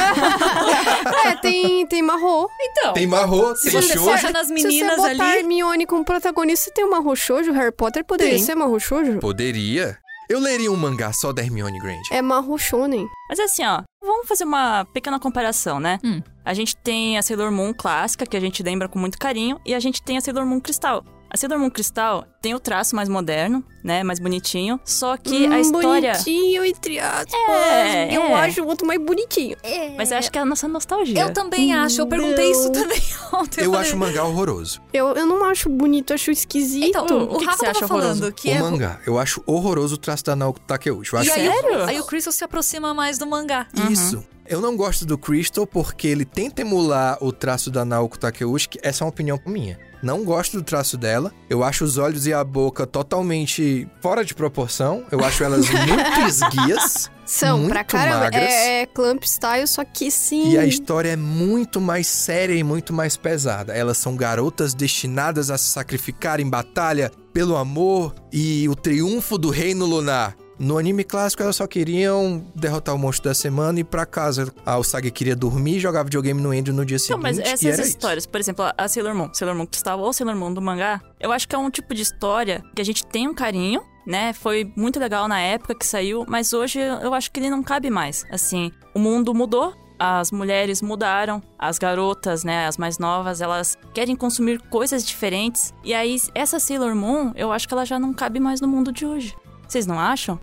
É, tem, tem Marro. Então, Tem se tem você Shoujo. foca nas Se meninas você botar ali... Hermione como protagonista, tem o Marro Shoujo, Harry Potter poderia Tem. ser Marro Shoujo? Poderia. Eu leria um mangá só da Hermione Granger. É Marro Shonen. Mas assim, ó, vamos fazer uma pequena comparação, né? Hum. A gente tem a Sailor Moon clássica, que a gente lembra com muito carinho, e a gente tem a Sailor Moon Cristal. A Sailor Moon Cristal tem o traço mais moderno, né? Mais bonitinho. Só que Hum, a história. Bonitinho, entre aspas. É, eu é. acho o outro mais bonitinho. Mas eu acho que é a nossa nostalgia. Eu também acho. Eu perguntei isso também ontem. Eu falei- acho o mangá horroroso. Eu, eu não acho bonito, eu acho esquisito. Então, O o, que que Rafa você tava acha falando horroroso? que o é... mangá. Eu acho horroroso o traço da Naoko Takeuchi. Eu acho E aí, Sério? o- aí o Crystal se aproxima mais do mangá. isso. Eu não gosto do Crystal porque ele tenta emular o traço da Naoko Takeuchi, essa é uma opinião minha. Não gosto do traço dela. Eu acho os olhos e a boca totalmente fora de proporção. Eu acho elas muito esguias. São, muito pra caramba. magras. É, é Clamp Style, só que sim. E a história é muito mais séria e muito mais pesada. Elas são garotas destinadas a se sacrificar em batalha pelo amor e o triunfo do reino lunar. No anime clássico, elas só queriam derrotar o monstro da semana e ir pra casa. A Usagi queria dormir, jogava videogame no Endo no dia Não, seguinte mas e essas era isso. histórias, por exemplo, a Sailor Moon, Sailor Moon Cristal ou Sailor Moon do mangá, eu acho que é um tipo de história que a gente tem um carinho, né? Foi muito legal na época que saiu, mas hoje eu acho que ele não cabe mais. Assim, o mundo mudou, as mulheres mudaram, as garotas, né, as mais novas, elas querem consumir coisas diferentes. E aí, essa Sailor Moon, eu acho que ela já não cabe mais no mundo de hoje. Vocês não acham?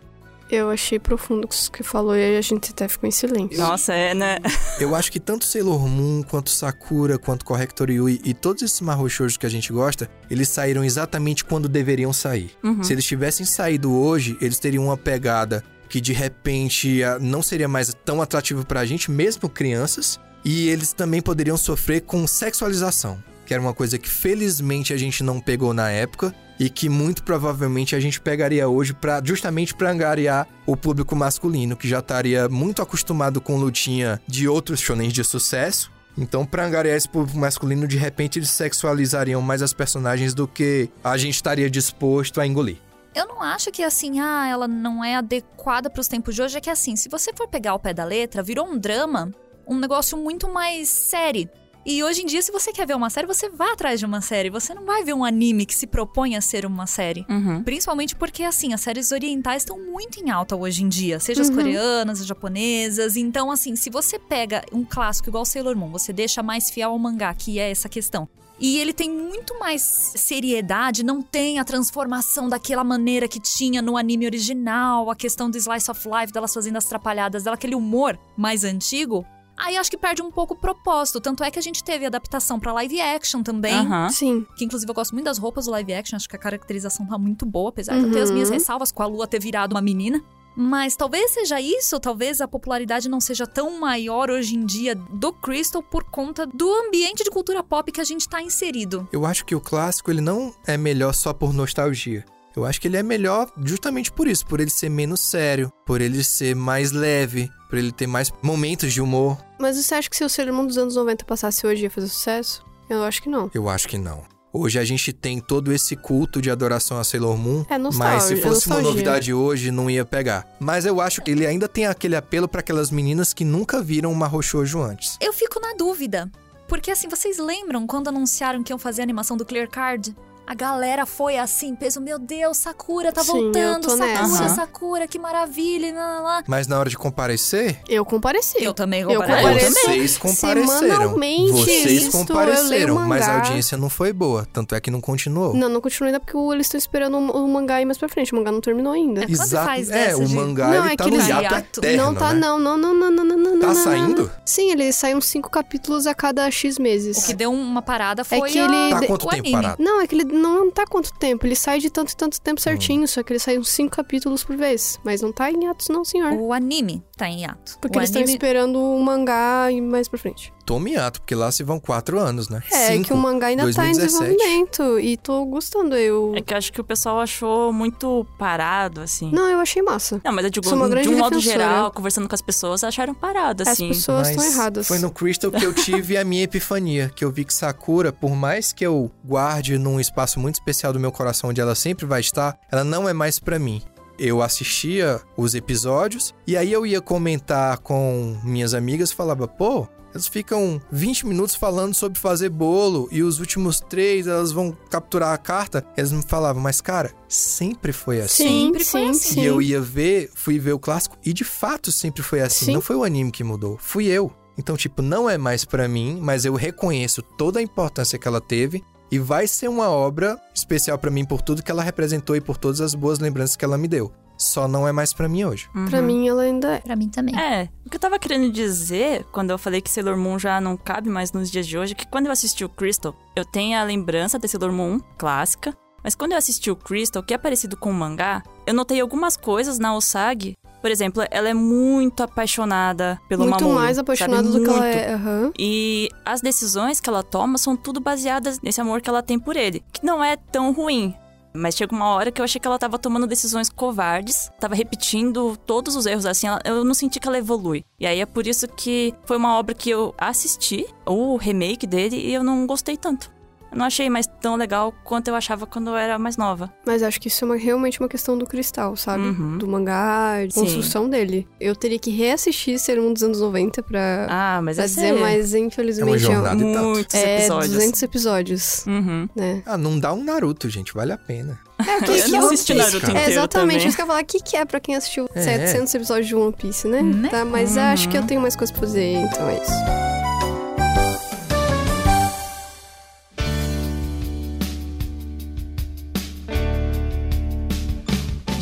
Eu achei profundo o que você falou e a gente até ficou em silêncio. Nossa, é, né? Eu acho que tanto Sailor Moon, quanto Sakura, quanto Corrector Yui e todos esses Shoujo que a gente gosta, eles saíram exatamente quando deveriam sair. Uhum. Se eles tivessem saído hoje, eles teriam uma pegada que de repente não seria mais tão atrativo pra gente, mesmo crianças, e eles também poderiam sofrer com sexualização, que era uma coisa que felizmente a gente não pegou na época e que muito provavelmente a gente pegaria hoje para justamente pra angariar o público masculino, que já estaria muito acostumado com lutinha de outros shonens de sucesso. Então, pra angariar esse público masculino, de repente eles sexualizariam mais as personagens do que a gente estaria disposto a engolir. Eu não acho que assim, ah, ela não é adequada para os tempos de hoje. É que assim, se você for pegar o pé da letra, virou um drama, um negócio muito mais sério. E hoje em dia, se você quer ver uma série, você vai atrás de uma série. Você não vai ver um anime que se propõe a ser uma série. Uhum. Principalmente porque, assim, as séries orientais estão muito em alta hoje em dia. Seja as coreanas, as japonesas. Então, assim, se você pega um clássico igual Sailor Moon, você deixa mais fiel ao mangá, que é essa questão. E ele tem muito mais seriedade, não tem a transformação daquela maneira que tinha no anime original, a questão do slice of life, delas fazendo as trapalhadas, dela, aquele humor mais antigo. Aí acho que perde um pouco o propósito. Tanto é que a gente teve adaptação pra live action também. Aham. Sim. Que inclusive eu gosto muito das roupas do live action, acho que a caracterização tá muito boa, apesar de eu ter as Uhum. minhas ressalvas com a Lua ter virado uma menina. Mas talvez seja isso, talvez a popularidade não seja tão maior hoje em dia do Crystal por conta do ambiente de cultura pop que a gente tá inserido. Eu acho que o clássico ele não é melhor só por nostalgia. Eu acho que ele é melhor justamente por isso, por ele ser menos sério, por ele ser mais leve, por ele ter mais momentos de humor. Mas você acha que se o Sailor Moon dos anos 90 passasse hoje ia fazer sucesso? Eu acho que não. Eu acho que não. Hoje a gente tem todo esse culto de adoração a Sailor Moon, É mas nostalgia. se é fosse uma nostalgia. novidade hoje, não ia pegar. Mas eu acho que ele ainda tem aquele apelo para aquelas meninas que nunca viram uma Shoujo antes. Eu fico na dúvida. Porque assim, vocês lembram quando anunciaram que iam fazer a animação do Clear Card? A galera foi assim, peso, meu Deus, Sakura tá Sim, eu voltando, Sakura, nessa. Sakura, que maravilha, e lá, lá, lá. Mas na hora de comparecer, Eu compareci. Eu também Eu compareci. vocês compareceram. Semanalmente, Vocês isso, eu compareceram, mas a audiência não foi boa. Tanto é que não continuou. Não, não continua ainda porque eles estão esperando o, o mangá ir mais pra frente. O mangá não terminou ainda. É, você faz é, dessa o de- mangá Não, ele é tá que no hiato eterno, não tá, né? não, não, não, não, não, não, não. Tá não, saindo? não. Sim, eles saem uns cinco capítulos a cada X meses. O que deu uma parada foi que a- ele- Tá de- quanto o tempo anime. parado? Não, é que ele não tá quanto tempo. Ele sai de tanto e tanto tempo certinho, Hum. só que ele sai uns cinco capítulos por vez. Mas não tá em atos, não, senhor. O anime tá em hiato. Porque o eles estão anime... esperando o mangá ir mais pra frente. Tome hiato, porque lá se vão quatro anos, né? É, Cinco. que o mangá ainda 2017. tá em desenvolvimento. E tô gostando. Eu. É que eu acho que o pessoal achou muito parado, assim. Não, eu achei massa. Não, mas eu digo, de um modo geral, conversando com as pessoas, acharam parado, As assim. pessoas estão erradas. Foi no Crystal que eu tive a minha epifania, que eu vi que Sakura, por mais que eu guarde num espaço muito especial do meu coração onde ela sempre vai estar, ela não é mais pra mim. Eu assistia os episódios e aí eu ia comentar com minhas amigas e falava, pô, elas ficam 20 minutos falando sobre fazer bolo e os últimos três elas vão capturar a carta. Elas me falavam, mas cara, sempre foi assim. Sim, Sempre foi sim, assim. sim. E eu ia ver, fui ver o clássico e de fato sempre foi assim. Sim. Não foi o anime que mudou, fui eu. Então, tipo, não é mais pra mim, mas eu reconheço toda a importância que ela teve e vai ser uma obra especial pra mim por tudo que ela representou e por todas as boas lembranças que ela me deu. Só não é mais pra mim hoje. Pra mim, ela ainda é. Pra mim também. É, o que eu tava querendo dizer, quando eu falei que Sailor Moon já não cabe mais nos dias de hoje, é que quando eu assisti o Crystal, eu tenho a lembrança da Sailor Moon clássica, mas quando eu assisti o Crystal, que é parecido com o mangá, eu notei algumas coisas na Osagi. Por exemplo, ela é muito apaixonada pelo Muito Mamoru, mais apaixonada sabe? do que ela Muito. é. Aham. E as decisões que ela toma são tudo baseadas nesse amor que ela tem por ele, que não é tão ruim. Mas chega uma hora que eu achei que ela tava tomando decisões covardes, tava repetindo todos os erros, assim, ela- eu não senti que ela evolui. E aí é por isso que foi uma obra que eu assisti, o remake dele, e eu não gostei tanto. Eu não achei mais tão legal quanto eu achava quando eu era mais nova. Mas acho que isso é uma- realmente uma questão do cristal, sabe? Uhum. Do mangá, de Sim. construção dele. Eu teria que reassistir Ser um dos anos 90 pra, Ah, mas pra é dizer, mas É uma infelizmente jornada e tanto. muitos é episódios. 200 episódios, Uhum. né? Ah, não dá um Naruto, gente, vale a pena. É, o que, Eu que não é assisti? Naruto cara. É inteiro exatamente também. isso que eu ia falar. O que, que é pra quem assistiu É. 700 episódios de One Piece, né? Né? Tá, mas Uhum. acho que eu tenho mais coisas pra fazer, então é isso.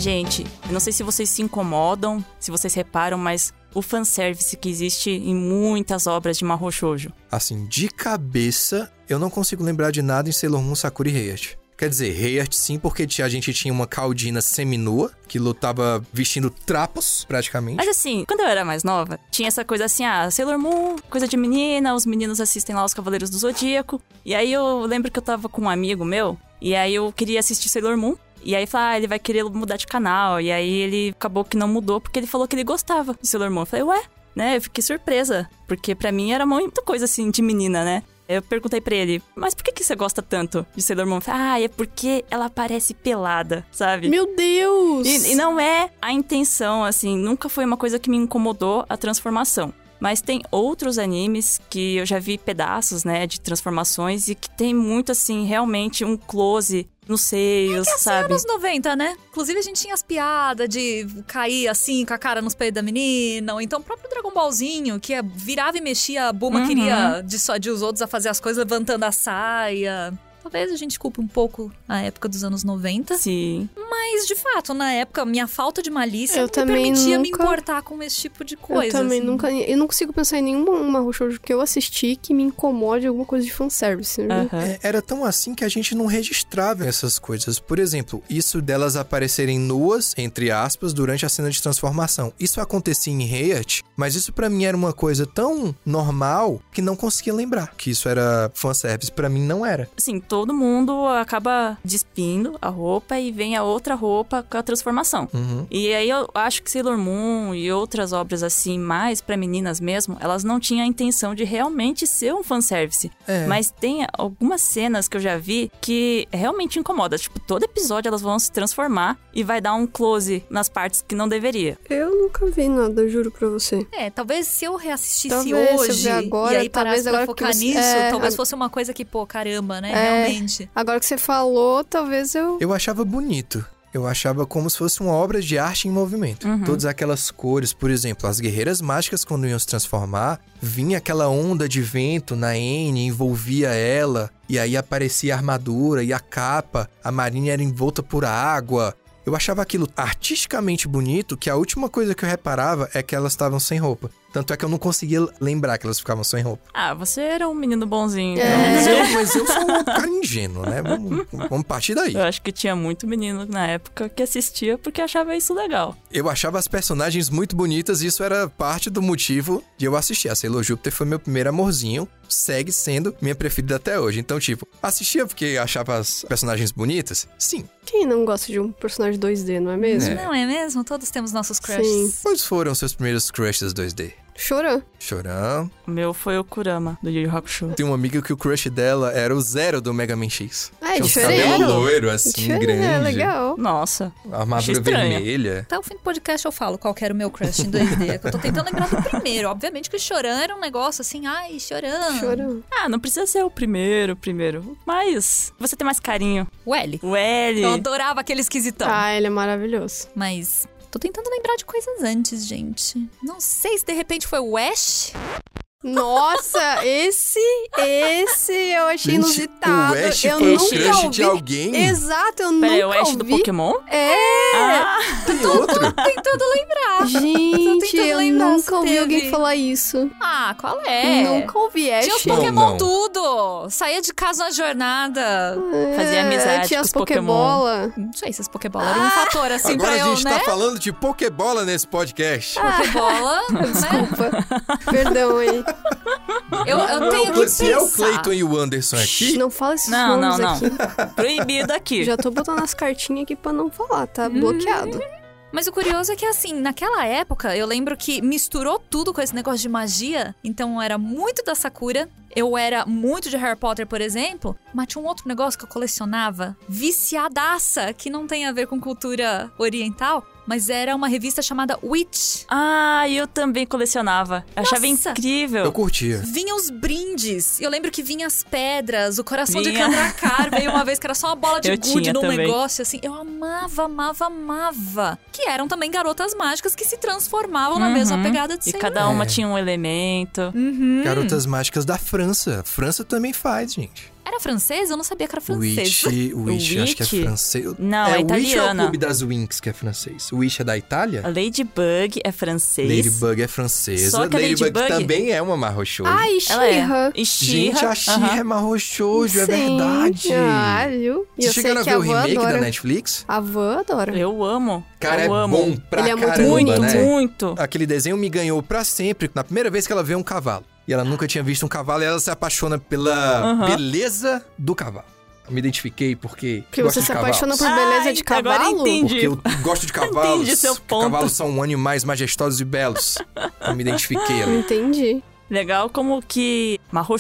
Gente, eu não sei se vocês se incomodam, se vocês reparam, mas o fanservice que existe em muitas obras de Mahou Shoujo. Assim, de cabeça, eu não consigo lembrar de nada em Sailor Moon, Sakura e Heart. Quer dizer, Heart sim, porque a gente tinha uma Caldina seminua, que lutava vestindo trapos, praticamente. Mas assim, quando eu era mais nova, tinha essa coisa assim, ah, Sailor Moon, coisa de menina, os meninos assistem lá os Cavaleiros do Zodíaco. E aí eu lembro que eu tava com um amigo meu, e aí eu queria assistir Sailor Moon. E aí falou, ah, ele vai querer mudar de canal. E aí ele acabou que não mudou, porque ele falou que ele gostava de Sailor Moon. Eu falei, ué, né? Eu fiquei surpresa, porque pra mim era muita coisa assim de menina, né? Eu perguntei pra ele, mas por que, que você gosta tanto de Sailor Moon? Eu falei, ah, é porque ela parece pelada, sabe? Meu Deus! E, e não é a intenção, assim, nunca foi uma coisa que me incomodou a transformação. Mas tem outros animes que eu já vi pedaços, né, de transformações e que tem muito, assim, realmente um close nos seios, sabe? Anos 90, né? Inclusive a gente tinha as piadas de cair assim com a cara nos peitos da menina, ou então o próprio Dragon Ballzinho, que é- virava e mexia, a Bulma Uhum. queria dissuadir os outros a fazer as coisas levantando a saia. Talvez a gente culpe um pouco a época dos anos 90. Sim. Mas, de fato, na época, minha falta de malícia Eu me permitia me nunca- importar com esse tipo de coisa. eu também assim. nunca. Eu não consigo pensar em nenhuma uma shoujo que eu assisti que me incomode alguma coisa de fanservice. né? É, era tão assim que a gente não registrava essas coisas. Por exemplo, isso delas aparecerem nuas, entre aspas, durante a cena de transformação. Isso acontecia em Heart, mas isso pra mim era uma coisa tão normal que não conseguia lembrar que isso era fanservice. Pra mim não era. Assim, todo mundo acaba despindo a roupa e vem a outra roupa com a transformação. Uhum. E aí eu acho que Sailor Moon e outras obras assim, mais pra meninas mesmo, elas não tinham a intenção de realmente ser um fanservice. É. Mas tem algumas cenas que eu já vi que realmente incomoda. Tipo, todo episódio elas vão se transformar e vai dar um close nas partes que não deveria. Eu nunca vi nada, eu juro pra você. É, talvez se eu reassistisse Talvez, eu hoje ver agora, e aí talvez parasse pra focar você- nisso, é, talvez a- fosse uma coisa que, pô, caramba, né? É, Exatamente. Agora que você falou, talvez eu. Eu achava bonito. Eu achava como se fosse uma obra de arte em movimento. Uhum. Todas aquelas cores, por exemplo, as guerreiras mágicas, quando iam se transformar, vinha aquela onda de vento na N, envolvia ela, e aí aparecia a armadura e a capa, a marinha era envolta por água. Eu achava aquilo artisticamente bonito, que a última coisa que eu reparava é que elas estavam sem roupa. Tanto é que eu não conseguia lembrar que elas ficavam sem roupa. Ah, você era um menino bonzinho. É. Mas eu, mas eu sou um cara ingênuo, né? Vamos, vamos partir daí. Eu acho que tinha muito menino na época que assistia porque achava isso legal. Eu achava as personagens muito bonitas e isso era parte do motivo de eu assistir. A Sailor Júpiter foi meu primeiro amorzinho, segue sendo minha preferida até hoje. Então, tipo, assistia porque achava as personagens bonitas? Sim. Quem não gosta de um personagem 2D, não é mesmo? É. Não é mesmo? Todos temos nossos crushes. Sim. Quais foram seus primeiros crushes 2D? Choran. Chorão. O meu foi o Kurama, do Yu Yu Hakusho. Tem uma amiga que o crush dela era o Zero do Mega Man X. Ah, é Tinha um diferente. cabelo loiro, assim, Diferente, grande. É legal. Nossa, Armadura Achei estranho. vermelha. Até o fim do podcast eu falo qual que era o meu crush em 2D. É que eu tô tentando lembrar do primeiro. Obviamente que o Choran era um negócio assim, ai, Choran. Choran. ah, não precisa ser o primeiro, o primeiro. Mas você tem mais carinho. O L. O L. Eu adorava aquele esquisitão. Ah, ele é maravilhoso. Mas tô tentando lembrar de coisas antes, gente. Não sei se de repente foi o Ash. Nossa, esse, esse eu achei Gente, inusitado. o Ash eu foi o nunca crush ouvi. de alguém? Exato, eu Peraí, nunca o Ash ouvi. do Pokémon? É, Ah, Tem outro? Tentando lembrar. gente, eu lembrar nunca ouvi teve. alguém falar isso. Ah, qual é? Nunca ouvi Ash. Tinha os Pokémon não. tudo. Saía de casa na jornada. Fazia amizade Tinha com as os Pokémon. Pokébola. Não sei se as Pokébola eram um fator assim Agora pra a eu, gente né? tá falando de Pokébola nesse podcast. Pokébola, né? Desculpa. Perdão aí. Eu, eu tenho que Se é o. Clayton e o Anderson aqui, Não fala esses Não, não, nomes não. aqui. proibido aqui. Já tô botando as cartinhas aqui pra não falar, tá Uhum. bloqueado. Mas o curioso é que, assim, naquela época, eu lembro que misturou tudo com esse negócio de magia. Então, eu era muito da Sakura. Eu era muito de Harry Potter, por exemplo. Mas tinha um outro negócio que eu colecionava. Viciadaça, que não tem a ver com cultura oriental. Mas era uma revista chamada Witch. Ah, eu também colecionava. Achava Nossa. incrível. eu curtia. Vinha os brindes. Eu lembro que vinha as pedras, o coração de Vinha. Candracar. veio uma vez que era só uma bola de Eu gude num também. negócio, assim. Eu amava, amava, amava. Que eram também garotas mágicas que se transformavam na Uhum. mesma pegada de E cada uma É. tinha um elemento. Uhum. Garotas Mágicas da França. França também faz, gente. Era francês? Eu não sabia que era francês. Witch, Witch, acho que é francês. Não, é é o Witch ou é o italiana. Clube das Winx que é francês? O Witch é da Itália? A Ladybug é francês. Ladybug é francesa. Só que a Ladybug, Ladybug- também é uma marrochojo. Ai, Ela é. She-Ra. E Gente, a She-Ra aham. é marrochojo, é verdade. Ah, viu? E sei chegaram a ver a o remake adora. da Netflix? A Van adora. Eu amo. Cara, eu é amo. bom pra Ele é muito caramba, Muito, né? muito. Aquele desenho me ganhou pra sempre na primeira vez que ela vê um cavalo. E ela nunca tinha visto um cavalo e ela se apaixona pela Aham. beleza do cavalo. Eu me identifiquei porque, Porque gosto você de se cavalos. apaixona por beleza Ai, de agora cavalo? entendi. Porque eu gosto de cavalos. Entendi seu ponto. Cavalos são animais majestosos e belos. Eu me identifiquei ali. Entendi. Legal como que Mahou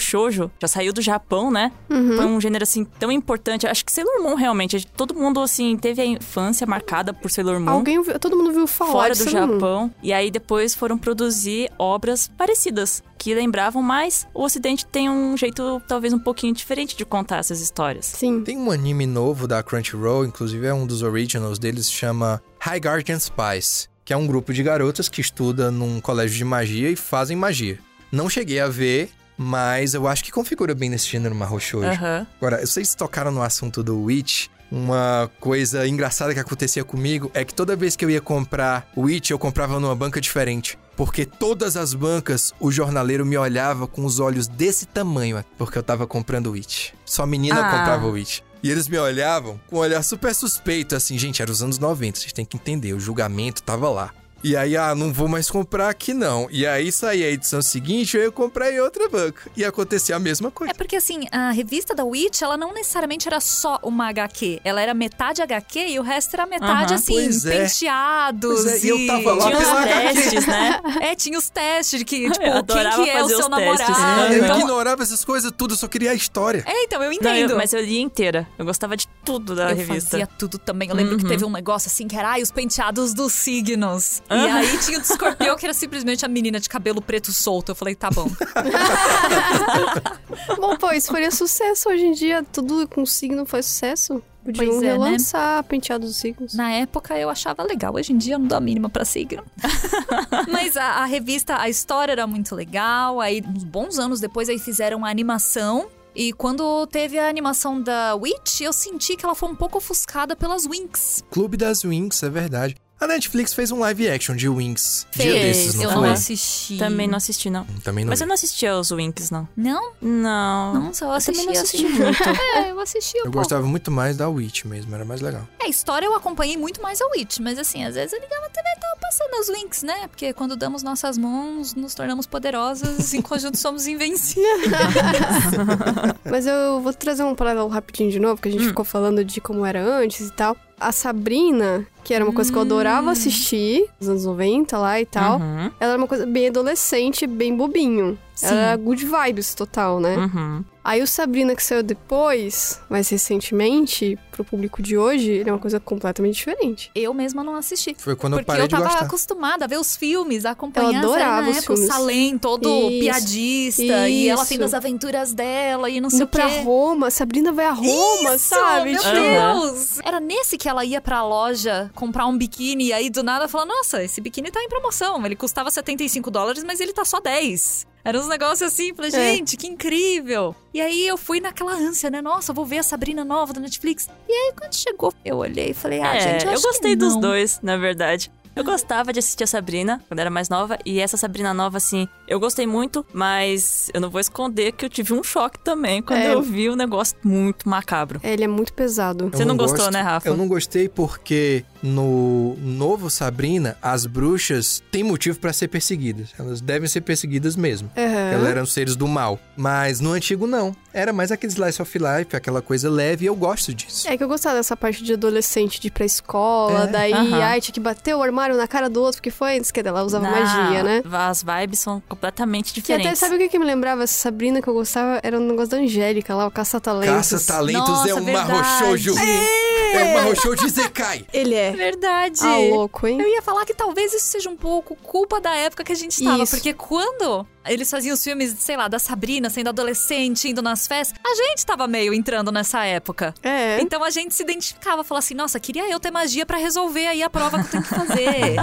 já saiu do Japão, né? Uhum. Foi um gênero assim tão importante. Acho que Sailor Moon realmente, todo mundo assim teve a infância marcada por Sailor Moon. Alguém viu, todo mundo viu falar fora do Sailor Moon. Japão. E aí depois foram produzir obras parecidas, que lembravam mais. O Ocidente tem um jeito talvez um pouquinho diferente de contar essas histórias. Sim. Tem um anime novo da Crunchyroll, inclusive é um dos originals deles, chama High Guardian Spies, que é um grupo de garotas que estuda num colégio de magia e fazem magia. Não cheguei a ver, mas eu acho que configura bem nesse gênero marro shoujo. Aham. Agora, vocês tocaram no assunto do Witch. Uma coisa engraçada que acontecia comigo é que toda vez que eu ia comprar Witch, eu comprava numa banca diferente. Porque todas as bancas, o jornaleiro me olhava com os olhos desse tamanho, porque eu tava comprando Witch. Só menina Ah. comprava Witch. E eles me olhavam com um olhar super suspeito, assim, gente, era os anos 90, vocês têm que entender, o julgamento tava lá. E aí, ah, não vou mais comprar aqui não. E aí saía a edição seguinte, eu ia comprar em outra banca. E acontecia a mesma coisa. É porque, assim, a revista da Witch, ela não necessariamente era só uma HQ. Ela era metade HQ e o resto era metade, Aham. assim, Pois é. penteados. Pois é, e eu tava lá Tinha os HQ. testes, né? É, tinha os testes de que, tipo, Eu quem que é o seu namorado. Eu Aham. ignorava essas coisas tudo, eu só queria a história. É, então, eu Não, entendo. eu- mas eu lia inteira. Eu gostava de tudo da eu revista. fazia tudo também. Eu lembro que Uhum. teve um negócio assim que era ai, os penteados dos signos. E aí tinha o de escorpião, que era simplesmente a menina de cabelo preto solto. Eu falei, tá bom. Bom, pô, isso faria sucesso hoje em dia. Tudo com signo faz sucesso. Podiam Pois é, né? relançar penteado dos signos. Na época eu achava legal, hoje em dia eu não dou a mínima pra signo. Mas a, a revista, a história era muito legal. Aí, uns bons anos depois, aí fizeram a animação. E quando teve a animação da Witch, eu senti que ela foi um pouco ofuscada pelas Winx. Clube das Winx, é verdade. A Netflix fez um live action de Winx. Dia Fez, desses, não eu foi? não assisti. Também não assisti, não. Também não. Mas eu não assisti aos Winx, não. Não? Não. Nossa, eu Eu assisti, também não assisti assisti. muito. É, eu assisti um Eu pouco. gostava muito mais da Witch mesmo, era mais legal. É, a história eu acompanhei muito mais a Witch, mas assim, às vezes eu ligava a TV e tava passando as Winx, né? Porque quando damos nossas mãos, nos tornamos poderosas, em conjunto somos invencíveis. Mas eu vou trazer um paralelo rapidinho de novo, que a gente ficou falando de como era antes e tal. A Sabrina, que era uma coisa que eu adorava assistir, nos anos 90 lá e tal, Uhum, ela era uma coisa bem adolescente, bem bobinho. Sim. Era good vibes total, né? uhum. Aí o Sabrina que saiu depois, mais recentemente, pro público de hoje, ele é uma coisa completamente diferente. Eu mesma não assisti. Foi quando eu Porque parei eu de tava gostar. acostumada a ver os filmes, a acompanhar Eu adorava na os época, o filmes. Salem todo Isso. piadista, e ela Isso. tendo as aventuras dela e não sei Indo o quê. pra Roma, Sabrina vai a Roma, Isso, sabe? Meu Tipo, Deus! Era nesse que ela ia pra loja comprar um biquíni e aí do nada fala: Nossa, esse biquíni tá em promoção. Ele custava 75 dólares, mas ele tá só 10. Era uns negócios assim, falei, É. gente, que incrível! E aí eu fui naquela ânsia, né? Nossa, vou ver a Sabrina nova da Netflix. E aí quando chegou, eu olhei e falei, ah, É, gente, eu, eu acho que gostei dos não. dois, na verdade. Eu gostava de assistir a Sabrina quando era mais nova, e essa Sabrina nova, assim, eu gostei muito, mas eu não vou esconder que eu tive um choque também quando É. eu vi um negócio muito macabro. É, ele é muito pesado. Você Eu não gostou, gosto. né, Rafa? Eu não gostei porque no novo Sabrina, as bruxas têm motivo pra ser perseguidas. Elas devem ser perseguidas mesmo. Aham. Elas eram seres do mal. Mas no antigo, não. Era mais aquele slice of life, aquela coisa leve, e eu gosto disso. É que eu gostava dessa parte de adolescente de ir pra escola, É, daí, aham. ai, tinha que bater o armário na cara do outro, porque foi antes que ela usava Não, magia, né? As vibes são completamente Que até, diferentes. sabe o que, que me lembrava? Essa Sabrina que eu gostava era um negócio da Angélica lá, o Caça-Talentos. Caça-talentos é um marrochojo. É um marrochojo Zekai. Ele é. Verdade. Ah, louco, hein? Eu ia falar que talvez isso seja um pouco culpa da época que a gente estava. Porque quando eles faziam os filmes, sei lá, da Sabrina sendo adolescente, indo nas festas, a gente tava meio entrando nessa época. É. Então a gente se identificava, falava assim, nossa, queria eu ter magia pra resolver aí a prova que eu tenho que fazer.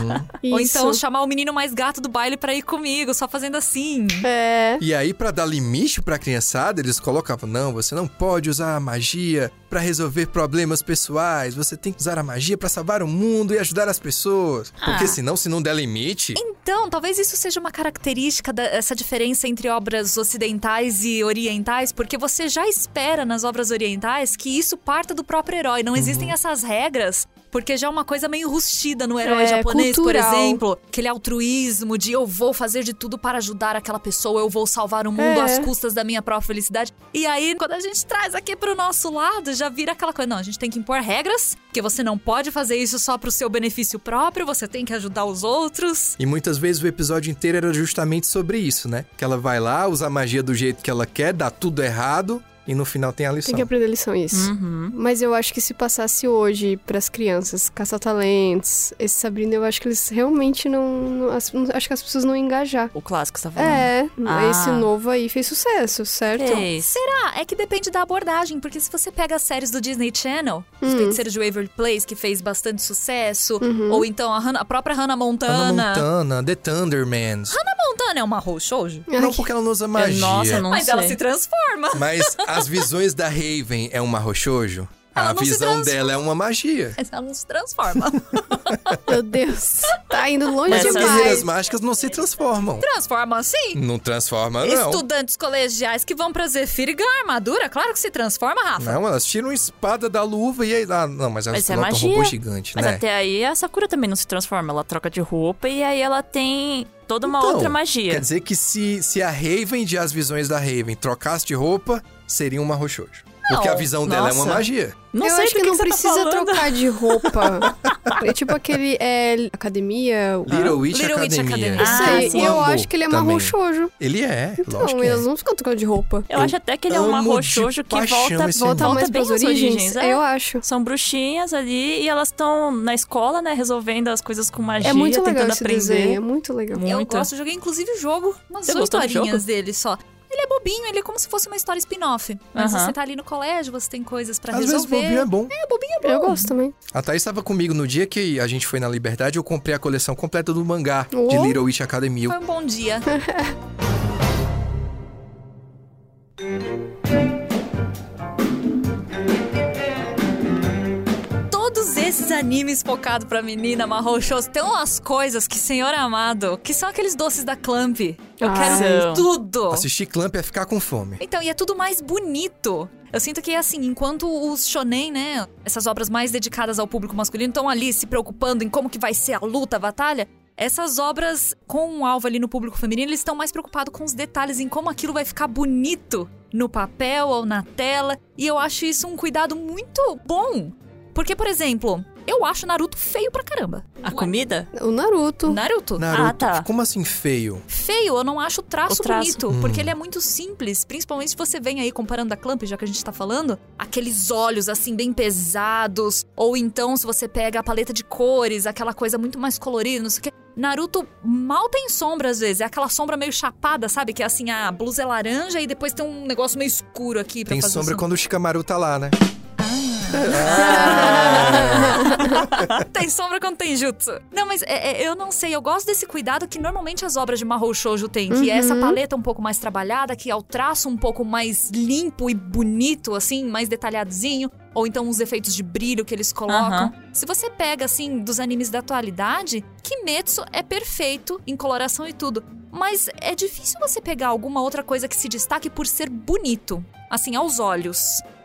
Ou Isso. então chamar o menino mais gato do baile pra ir comigo, só fazendo assim. É. E aí, pra dar limite pra criançada, eles colocavam: não, você não pode usar a magia pra resolver problemas pessoais. Você tem que usar a magia pra salvar o mundo e ajudar as pessoas. Porque Ah. senão, se não der limite. Então, talvez isso seja uma característica dessa diferença entre obras ocidentais e orientais, porque você já espera nas obras orientais que isso parta do próprio herói. Não existem essas regras. Porque já é uma coisa meio rustida no herói É, japonês, cultural. por exemplo. Aquele altruísmo de eu vou fazer de tudo para ajudar aquela pessoa, eu vou salvar o mundo É. às custas da minha própria felicidade. E aí, quando a gente traz aqui pro nosso lado, já vira aquela coisa. Não, a gente tem que impor regras, que você não pode fazer isso só pro seu benefício próprio, você tem que ajudar os outros. E muitas vezes o episódio inteiro era justamente sobre isso, né? Que ela vai lá, usa a magia do jeito que ela quer, dá tudo errado e no final tem a lição. Tem que aprender lição isso. Uhum. Mas eu acho que se passasse hoje pras crianças, caça-talentos, esse Sabrina, eu acho que eles realmente não. não- as- acho que as pessoas não iam engajar. O clássico você tá falando. É, Ah. esse novo aí fez sucesso, certo? Fez. Será? É que depende da abordagem, porque se você pega as séries do Disney Channel, Hum. Os Feiticeiros de Waverly Place, que fez bastante sucesso, Uhum. ou então a, Hannah- a própria Hannah Montana. Hannah Montana, The Thundermans. Hannah Montana é uma Shoujo? Não porque ela não usa magia. Nossa, não Mas sei. ela se transforma. Mas as visões da Raven é uma roxojo? Ela A visão dela é uma magia. Mas ela não se transforma. Meu Deus. Tá indo longe Mas as Essas guerreiras demais. mágicas não se transformam. transforma sim. Não transforma, não. Estudantes colegiais que vão pra Zephyr e ganham armadura, claro que se transforma, Rafa. Não, elas tiram espada da luva e aí. Ah, não, mas elas Mas é um robô gigante, Mas né? até aí a Sakura também não se transforma. Ela troca de roupa e aí ela tem toda uma Então, outra magia. Quer dizer que se, se a Raven de As Visões da Raven trocasse de roupa, seria uma Porque a visão dela é uma nossa. magia. Não eu sei acho do que, não você tá precisa falando. trocar de roupa. É tipo aquele é, academia. Little Witch Little Witch Academia. Academia. Esse Ah, aí, sim. eu Amo acho que ele é marrom shoujo. Ele é, Então, que é. eles não ficam trocando de roupa. Eu, Eu acho até que ele é um marrom shoujo que paixão volta, Volta volta mais bem pras às origens. origens. É, é. eu acho. São bruxinhas ali e elas estão na escola, né, resolvendo as coisas com magia, É muito legal tentando esse aprender. desenho, é muito legal. Eu Muito. gosto, joguei inclusive o jogo, umas Você oito horinhas dele só. Ele é bobinho, ele é como se fosse uma história spin-off. Mas você tá ali no colégio, você tem coisas pra Às vezes resolver. bobinho é bom. É, bobinho é bom. Eu gosto também. A Thaís estava comigo no dia que a gente foi na Liberdade, eu comprei a coleção completa do mangá de Oh. Little Witch Academy. Foi um bom dia. esses animes focados pra menina marrom shows tem umas coisas que, senhor amado, que são aqueles doces da Clamp. Eu Ah, quero são. tudo. Assistir Clamp é ficar com fome. Então, e é tudo mais bonito. Eu sinto que, assim, enquanto os shonen, né, essas obras mais dedicadas ao público masculino estão ali se preocupando em como que vai ser a luta, a batalha, essas obras com um alvo ali no público feminino, eles estão mais preocupados com os detalhes, em como aquilo vai ficar bonito no papel ou na tela. E eu acho isso um cuidado muito bom. Porque, por exemplo, eu acho Naruto feio pra caramba. A comida? O Naruto. Naruto? Naruto, Ah, tá. como assim feio? Feio, eu não acho o traço, O traço. bonito, Hum. porque ele é muito simples. Principalmente se você vem aí comparando a Clamp, já que a gente tá falando, aqueles olhos assim bem pesados, ou então se você pega a paleta de cores, aquela coisa muito mais colorida, não sei o quê. Naruto mal tem sombra às vezes, é aquela sombra meio chapada, sabe? Que é assim, a blusa é laranja e depois tem um negócio meio escuro aqui pra Tem fazer sombra o quando o Shikamaru tá lá, né? tem sombra quando tem jutsu. Não, mas é- é- eu não sei, eu gosto desse cuidado que normalmente as obras de Mahou Shoujo têm, que é essa paleta um pouco mais trabalhada, que é o traço um pouco mais limpo e bonito, assim, mais detalhadinho. Ou então os efeitos de brilho que eles colocam. Aham. Se você pega, assim, dos animes da atualidade, Kimetsu é perfeito em coloração e tudo. Mas é difícil você pegar alguma outra coisa que se destaque por ser bonito. Assim, aos olhos.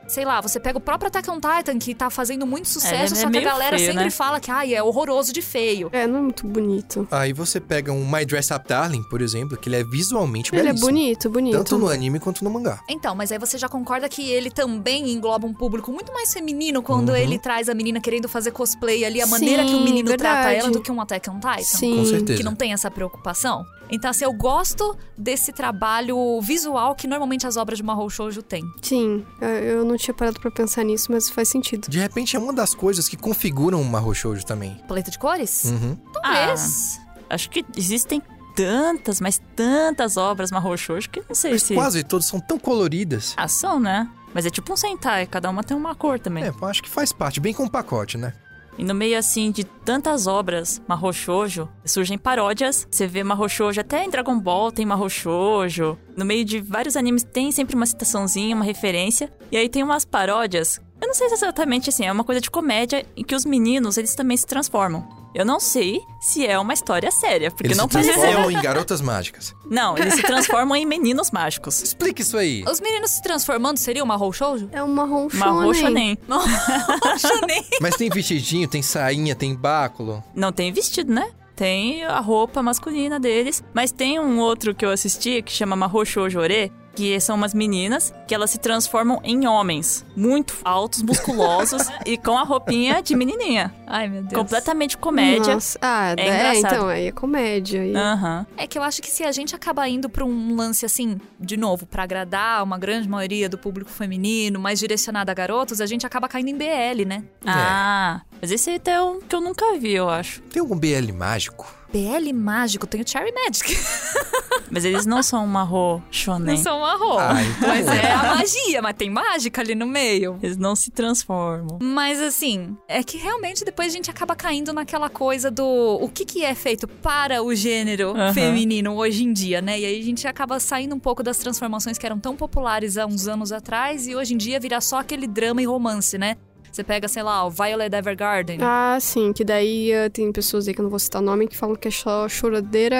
Sei lá, você pega o próprio Attack on Titan, que tá fazendo muito sucesso, é só que a galera feio, sempre né? fala que ai, é horroroso de feio. É, não é muito bonito. Aí você pega um My Dress Up Darling, por exemplo, que ele é visualmente Ele é belíssimo. bonito, bonito. Tanto no anime quanto no mangá. Então, mas aí você já concorda que ele também engloba um público muito mais feminino quando Uhum. ele traz a menina querendo fazer cosplay ali, a Sim, maneira que o menino trata verdade. ela do que um Attack on Titan. Sim. Com certeza. Que não tem essa preocupação. Então, assim, eu gosto desse trabalho visual que normalmente as obras de Mahou Shoujo têm. Sim, eu- não tinha parado pra pensar nisso, mas faz sentido. De repente é uma das coisas que configuram uma Shoujo também. Paleta de cores? Uhum. Talvez. Acho que existem tantas, mas tantas obras marrom shoujo que não sei Mas se... quase todas são tão coloridas. Ah, são, né? Mas é tipo um Sentai, cada uma tem uma cor também. É, eu acho que faz parte, bem com o pacote, né? E no meio, assim, de tantas obras marrom shoujo, surgem paródias. Você vê marrom shoujo, até em Dragon Ball tem marrom shoujo. No meio de vários animes tem sempre uma citaçãozinha, uma referência. E aí tem umas paródias. Eu não sei se exatamente assim, é uma coisa de comédia em que os meninos, eles também se transformam. Eu não sei se é uma história séria, porque Eles não se pareceu. transformam em garotas mágicas. Não, eles se transformam em meninos mágicos. Explica isso aí. Os meninos se transformando seria uma Shoujo? É um Marrom shonen. shonen. Shonen. Mas tem vestidinho, tem sainha, tem báculo. Não tem vestido, né? Tem a roupa masculina deles, mas tem um outro que eu assisti que chama Mahou Shoujo Ore, que são umas meninas que elas se transformam em homens, muito altos, musculosos e com a roupinha de menininha. Ai, meu Deus. Completamente comédia. Nossa. Ah, É é, engraçado. então, aí é comédia. aí- Aham. É que eu acho que se a gente acaba indo pra um lance assim, de novo, pra agradar uma grande maioria do público feminino, mais direcionado a garotos, a gente acaba caindo em BL, né? Ah, mas esse até é um que eu nunca vi, eu acho. Tem algum BL mágico? BL mágico, tem o Cherry Magic. Mas eles não são Mahou Não Shonen. são marrom. Ah, então mas é. é a magia, mas tem mágica ali no meio. Eles não se transformam. Mas assim, é que realmente depois a gente acaba caindo naquela coisa do o que, que é feito para o gênero Aham. feminino hoje em dia, né? E aí a gente acaba saindo um pouco das transformações que eram tão populares há uns anos atrás e hoje em dia virar só aquele drama e romance, né? Você pega, sei lá, o Violet Evergarden. Ah, sim, que daí eh, tem pessoas aí que eu não vou citar o nome que falam que é só choradeira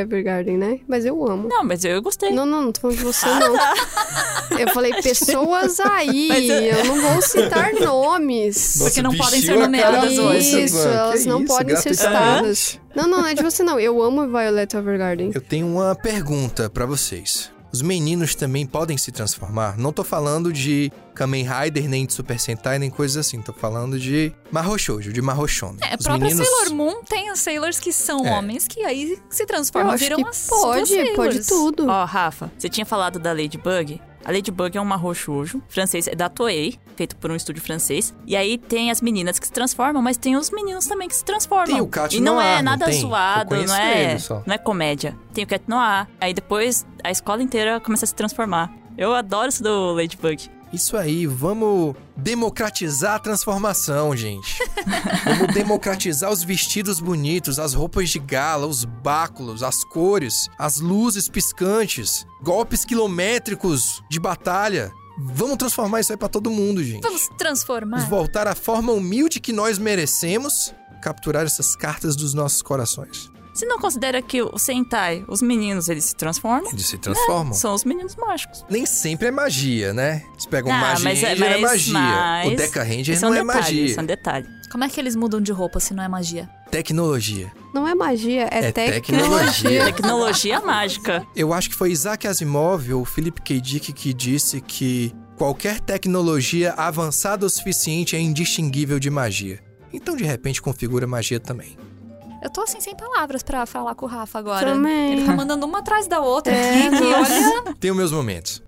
Evergarden, né? Mas eu amo. Não, mas eu gostei. Não, não, não tô falando de você, não. Eu falei pessoas aí, Mas eu- eu não vou citar nomes. Porque não podem ser nomeadas hoje. Isso, mano. elas não isso, podem ser citadas. Não, não, não é de você não. Eu amo Violet Evergarden. Eu tenho uma pergunta pra vocês. Os meninos também podem se transformar? Não tô falando de Kamen Rider, nem de Super Sentai, nem coisas assim. Tô falando de Mahou Shoujo, de Mahou Shonen. É, a própria meninos... Sailor Moon tem os Sailors que são É. homens que aí se Eu transformam, acho viram que as pode, duas pode tudo. Ó, Rafa, você tinha falado da Ladybug. A Ladybug é um marro shoujo francês, é da Toei, feito por um estúdio francês. E aí tem as meninas que se transformam, mas tem os meninos também que se transformam. Tem o Cat E não Noir, é não nada? Eu zoado, não é, não é comédia. Tem o Cat Noir. Aí depois a escola inteira começa a se transformar. Eu adoro isso do Ladybug. Isso aí, vamos democratizar a transformação, gente. vamos democratizar os vestidos bonitos, as roupas de gala, os báculos, as cores, as luzes piscantes, golpes quilométricos de batalha. Vamos transformar isso aí pra todo mundo, gente. Vamos transformar. Vamos voltar à forma humilde que nós merecemos, capturar essas cartas dos nossos corações. Você não considera que o Sentai, os meninos, eles se transformam? Eles se transformam. São os meninos mágicos. Nem sempre é magia, né? Eles pegam Ah, magia mas é- Ranger é mas- magia. mas- O Deca Ranger é um não é detalhe, magia. Isso é um detalhe. Como é que eles mudam de roupa se não é magia? Tecnologia. Não é magia, é, É tecnologia. tecnologia. Tecnologia mágica. Eu acho que foi Isaac Asimov ou Philip K. Dick que disse que qualquer tecnologia avançada o suficiente é indistinguível de magia. Então, de repente, configura magia também. Eu tô assim sem palavras pra falar com o Rafa agora. Também. Ele tá mandando uma atrás da outra É, aqui, que olha. Tenho meus momentos.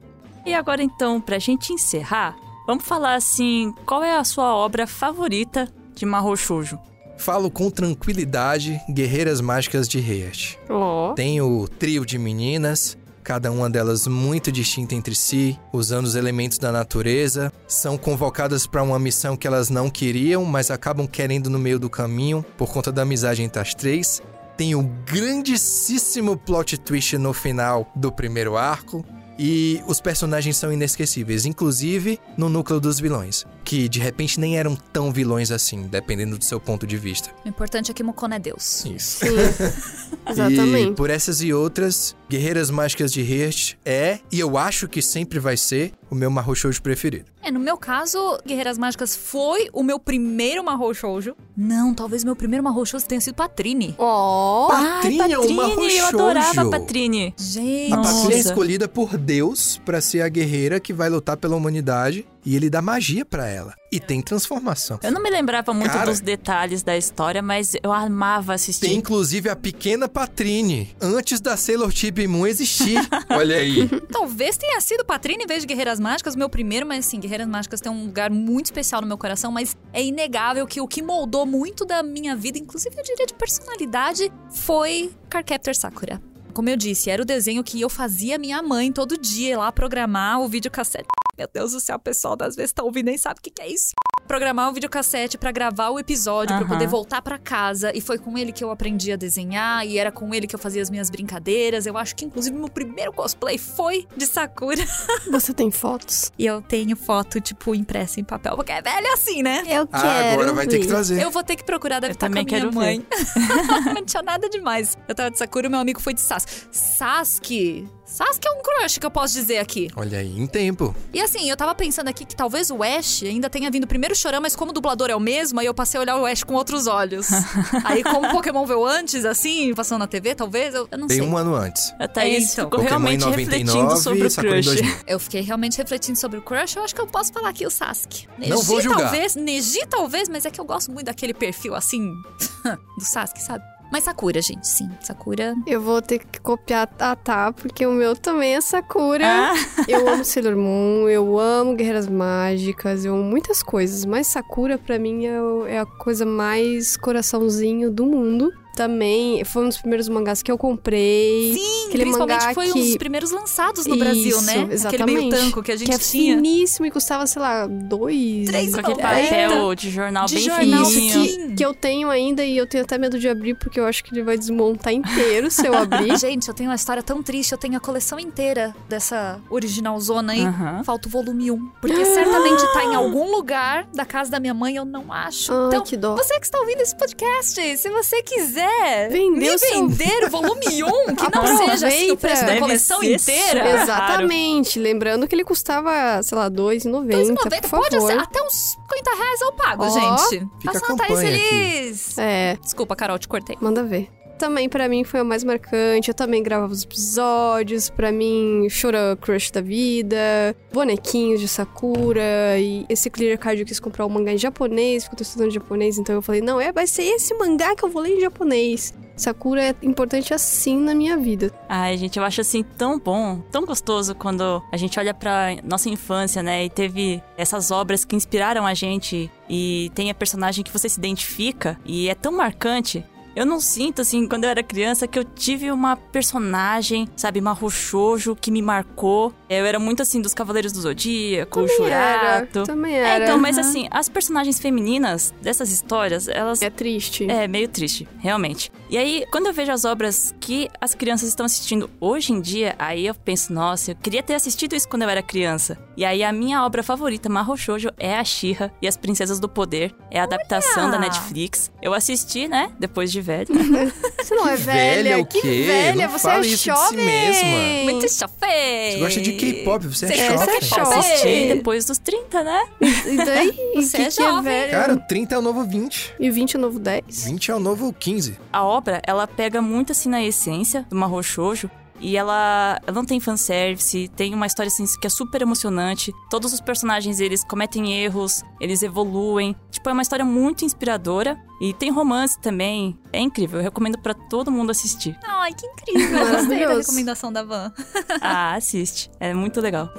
E agora então, pra gente encerrar, vamos falar assim, qual é a sua obra favorita de Mahou Shoujo? Falo com tranquilidade Guerreiras Mágicas de. Ó. Tem o trio de meninas, cada uma delas muito distinta entre si, usando os elementos da natureza, são convocadas para uma missão que elas não queriam, mas acabam querendo no meio do caminho por conta da amizade entre as três. Tem o grandíssimo plot twist no final do primeiro arco. E os personagens são inesquecíveis, inclusive no núcleo dos vilões, que de repente nem eram tão vilões assim, dependendo do seu ponto de vista. O importante é que Mukon é Deus. Isso. Sim. E Exatamente. por essas e outras, Guerreiras Mágicas de Hearst é, e eu acho que sempre vai ser, o meu Mahou Shoujo preferido. É, no meu caso, Guerreiras Mágicas foi o meu primeiro Mahou Shoujo. Não, talvez meu primeiro Mahou Shoujo tenha sido Patrine. Ó. Patrine é uma Patrine, eu Mahou adorava a. Patrine. Gente. A. Patrine é escolhida por Deus pra ser a guerreira que vai lutar pela humanidade e ele dá magia pra ela. E tem transformação. Eu não me lembrava muito Cara. dos detalhes da história, mas eu amava assistir. Tem inclusive a pequena Patrine, antes da Sailor Chibi Moon existir. Olha aí. Talvez tenha sido Patrine em vez de Guerreiras Mágicas, meu primeiro, mas sim, Guerreiras Mágicas tem um lugar muito especial no meu coração, mas é inegável que o que moldou muito da minha vida, inclusive eu diria de personalidade, foi Cardcaptor Sakura. Como eu disse, era o desenho que eu fazia minha mãe todo dia lá programar o videocassete. Meu Deus do céu, o pessoal das vezes tá ouvindo nem sabe o que, que é isso. Programar o videocassete pra gravar o episódio, pra Aham. poder voltar pra casa. E foi com ele que eu aprendi a desenhar, e era com ele que eu fazia as minhas brincadeiras. Eu acho que, inclusive, meu primeiro cosplay foi de Sakura. Você tem fotos? E eu tenho foto, tipo, impressa em papel, porque é velho assim, né? Eu Ah, quero. agora vai ter que trazer. Eu vou ter que procurar, deve Eu estar com a também minha quero mãe. Não tinha nada demais. Eu tava de Sakura e meu amigo foi de Sasuke. Sasuke. Sasuke é um crush que eu posso dizer aqui. Olha aí, em tempo. E assim, eu tava pensando aqui que talvez o Ash ainda tenha vindo primeiro chorando, mas como o dublador é o mesmo, aí eu passei a olhar o Ash com outros olhos. aí como o Pokémon veio antes, assim, passando na TV, talvez, eu, eu não Tem sei. um ano antes. A Thaís então. ficou Pokémon realmente 99 refletindo sobre o crush. 2000. Eu fiquei realmente refletindo sobre o crush, eu acho que eu posso falar aqui o Sasuke. Neji Não vou julgar. talvez, Neji talvez, mas é que eu gosto muito daquele perfil assim do Sasuke, sabe? Mas Sakura, gente, sim. Sakura. Eu vou ter que copiar a Tá, porque o meu também é Sakura. Ah, Eu amo Sailor Moon, eu amo Guerreiras Mágicas, eu amo muitas coisas. Mas Sakura, pra mim, é, é a coisa mais coraçãozinho do mundo. Também foi um dos primeiros mangás que eu comprei. Sim, Aquele principalmente mangá foi um que- dos primeiros lançados no Isso, Brasil, né? Aquele meio exatamente. tanco que a gente que é tinha. finíssimo e custava, sei lá, dois. Três com aquele papel de jornal De bem jornal fininho. Que, que eu tenho ainda e eu tenho até medo de abrir porque eu acho que ele vai desmontar inteiro se eu abrir. Gente, eu tenho uma história tão triste. Eu tenho a coleção inteira dessa original zona aí. Falta o volume 1. Porque certamente tá em algum lugar da casa da minha mãe, eu não acho. Ai, então, que dó. você que está ouvindo esse podcast, se você quiser Vendeu me seu- vender o volume 1, que não seja assim o preço da coleção inteira. Exatamente. Lembrando que ele custava, sei lá, R$2,90, 2,90, por pode favor. ser até uns 50 reais eu pago, Ó, gente. fica Passa a Thaís campanha aqui. feliz. É, Desculpa, Carol, te cortei. manda ver. Também pra mim foi a mais marcante. Eu também gravava os episódios. Pra mim, Chora Crush da vida, bonequinhos de Sakura. E esse Clear Card eu quis comprar o mangá em japonês, porque eu tô estudando japonês. Então eu falei, não, é, vai ser esse mangá que eu vou ler em japonês. Sakura é importante assim na minha vida. Ai, gente, eu acho assim tão bom, tão gostoso quando a gente olha pra nossa infância, né? E teve essas obras que inspiraram a gente e tem a personagem que você se identifica e é tão marcante. Eu não sinto, assim, quando eu era criança, que eu tive uma personagem, sabe, uma roxojo que me marcou. Eu era muito, assim, dos Cavaleiros do Zodíaco, o Também era, também É, era. então, mas assim, as personagens femininas dessas histórias, elas É triste. é meio triste, realmente. E aí, quando eu vejo as obras que as crianças estão assistindo hoje em dia, aí eu penso, nossa, eu queria ter assistido isso quando eu era criança. E aí a minha obra favorita, Mahou Shoujo, é a She-Ra e as Princesas do Poder. É a adaptação da Netflix. Eu assisti, né, depois de velho. Você não é Que velha, velha o que quê? velha, Não você fala é isso de si jovem. mesma. Muito chofei. Você gosta de K-pop, você é Você jovem. Você é jovem. assisti depois dos 30, né? E daí? Você que é que é jovem. velho? Cara, o 30 é o novo 20. E 20 é o novo 10? 20 é o novo 15. A obra, ela pega muito assim na essência do Mahou Shoujo. E ela, ela não tem fanservice, tem uma história assim que é super emocionante. Todos os personagens, eles cometem erros, eles evoluem. Tipo, é uma história muito inspiradora. E tem romance também. É incrível, eu recomendo pra todo mundo assistir. Ai, que incrível. Gostei da recomendação da Van. Ah, assiste. É muito legal.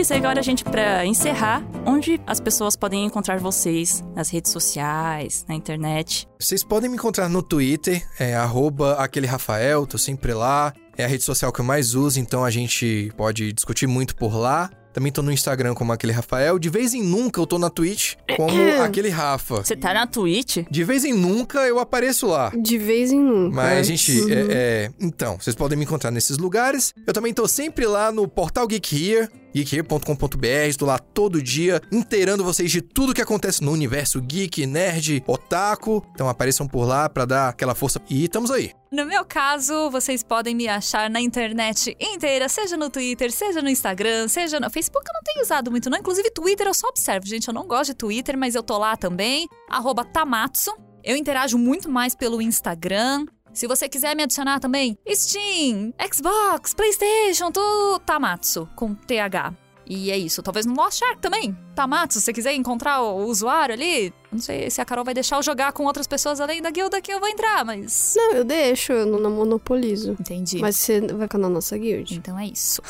Isso, agora a gente, pra encerrar, onde as pessoas podem encontrar vocês nas redes sociais, na internet. Vocês podem me encontrar no Twitter, é arroba aquele Rafael, tô sempre lá. É a rede social que eu mais uso, então a gente pode discutir muito por lá. Também tô no Instagram como aquele Rafael. De vez em nunca eu tô na Twitch como aquele Rafa. Você tá na Twitch? De vez em nunca eu apareço lá. De vez em nunca. Mas, gente, Uhum. é, é, então, vocês podem me encontrar nesses lugares. Eu também tô sempre lá no portal Geek Here, geekhere.com.br. Estou lá todo dia, inteirando vocês de tudo que acontece no universo geek, nerd, otaku. Então apareçam por lá pra dar aquela força. E estamos aí. No meu caso, vocês podem me achar na internet inteira, seja no Twitter, seja no Instagram, seja no Facebook. Eu não tenho usado muito, não. Inclusive, Twitter eu só observo, gente. Eu não gosto de Twitter, mas eu tô lá também. Arroba Tamatsu. Eu interajo muito mais pelo Instagram. Se você quiser me adicionar também, Steam, Xbox, PlayStation, tudo Tamatsu, com TH. E é isso. Talvez no Lost Shark também. Tamatsu, se você quiser encontrar o usuário ali. Não sei se a Carol vai deixar eu jogar com outras pessoas além da guilda que eu vou entrar, mas. Não, eu deixo, eu não, não monopolizo. Entendi. Mas você vai ficar na nossa guild. Então é isso.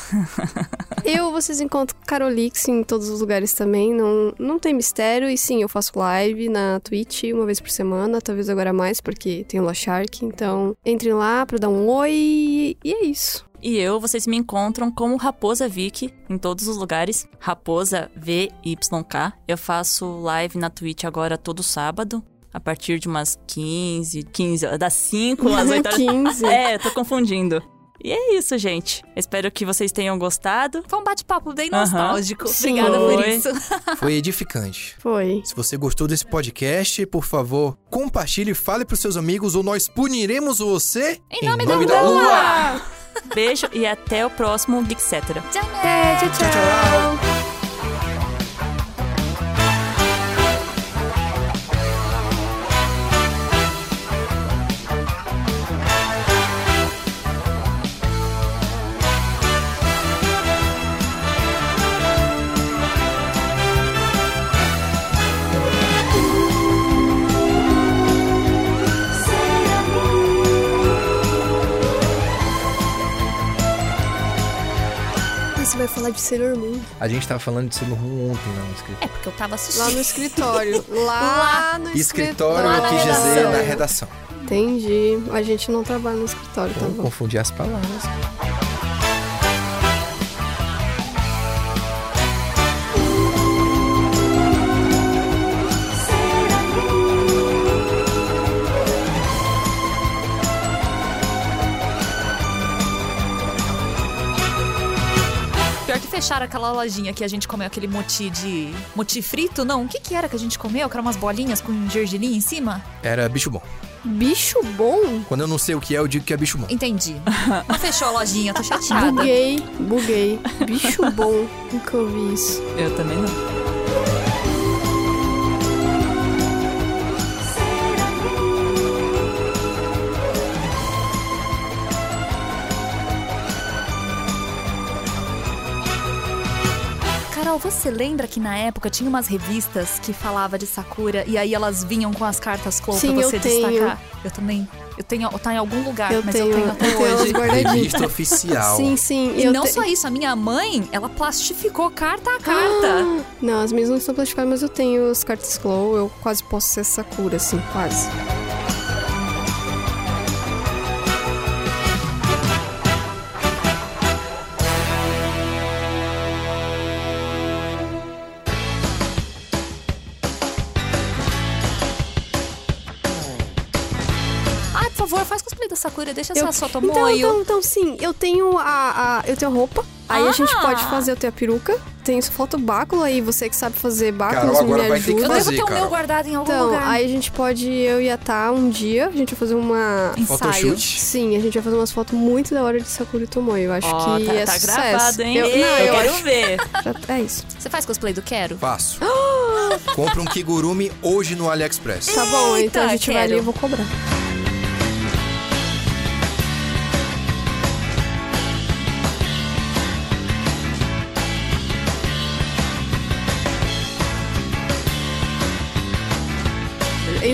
eu, vocês encontram Carolix em todos os lugares também. Não, não tem mistério. E sim, eu faço live na Twitch uma vez por semana. Talvez agora mais, porque tem o Lost Shark. Então, entrem lá pra dar um oi. E é isso. E eu, vocês me encontram como Raposa Vicky em todos os lugares. Raposa VYK. Eu faço live na Twitch agora todo sábado. A partir de umas 15, 15, das 5 às 8 horas. 15. É, eu tô confundindo. E é isso, gente. Espero que vocês tenham gostado. Foi um bate-papo bem nostálgico. Sim. Obrigada por Foi. isso. Foi edificante. Foi. Se você gostou desse podcast, por favor, compartilhe e fale pros seus amigos ou nós puniremos você Em nome da lua. Beijo e até o próximo Geek Cetera. Tchau, tchau, tchau. tchau. Falar de Sailor Moon A gente tava falando de Sailor Moon ontem lá no escritório. É porque eu tava assistindo. lá no escritório. Lá, no Escritório, Lá eu na quis dizer redação. na redação. Entendi. A gente não trabalha no escritório, tá Vamos bom? confundir as palavras. Fecharam aquela lojinha que a gente comeu aquele moti de. moti frito? Não, o que que era que a gente comeu? Que eram umas bolinhas com gergelim em cima? Era bicho bom. Bicho bom? Quando eu não sei o que é, eu digo que é bicho bom. Entendi. Não fechou a lojinha, tô chateada. Buguei, buguei. Bicho bom. Nunca ouvi isso. Eu também não. Você lembra que na época tinha umas revistas que falava de Sakura e aí elas vinham com as cartas Clow Sim, pra eu você tenho. destacar? Eu também. Eu tenho, tá em algum lugar, Eu mas tenho, eu tenho até eu tenho hoje. guardadinhas. Revista oficial. Sim, sim. E eu não te- só isso, a minha mãe, ela plastificou carta a carta. Não, as minhas não estão plastificadas, mas eu tenho as cartas Glow. Eu quase posso ser Sakura, assim, quase. Sakura, deixa Eu- essa sua Então, tomoio. então, então, sim, eu tenho a, a- eu tenho a roupa. Aí a gente Ah! pode fazer, eu tenho a peruca. Tenho foto báculo aí, você que sabe fazer báculos Carol agora me vai ter que ajuda. Eu devo fazer, ter o meu guardado em algum Então, lugar. aí a gente pode, eu e a Tá, um dia, a gente vai fazer uma... Ensaio. Photoshoot. Sim, a gente vai fazer umas fotos muito da hora de Sakura e Tomoe. Eu acho Ó, que tá, é tá sucesso. gravado, hein? Eu, Eu, não, eu quero acho ver. já- é isso. Você faz cosplay do Quero? Faço. Compre um Kigurumi hoje no AliExpress. Tá bom, então a Eita, gente vai ali e quero. eu vou cobrar.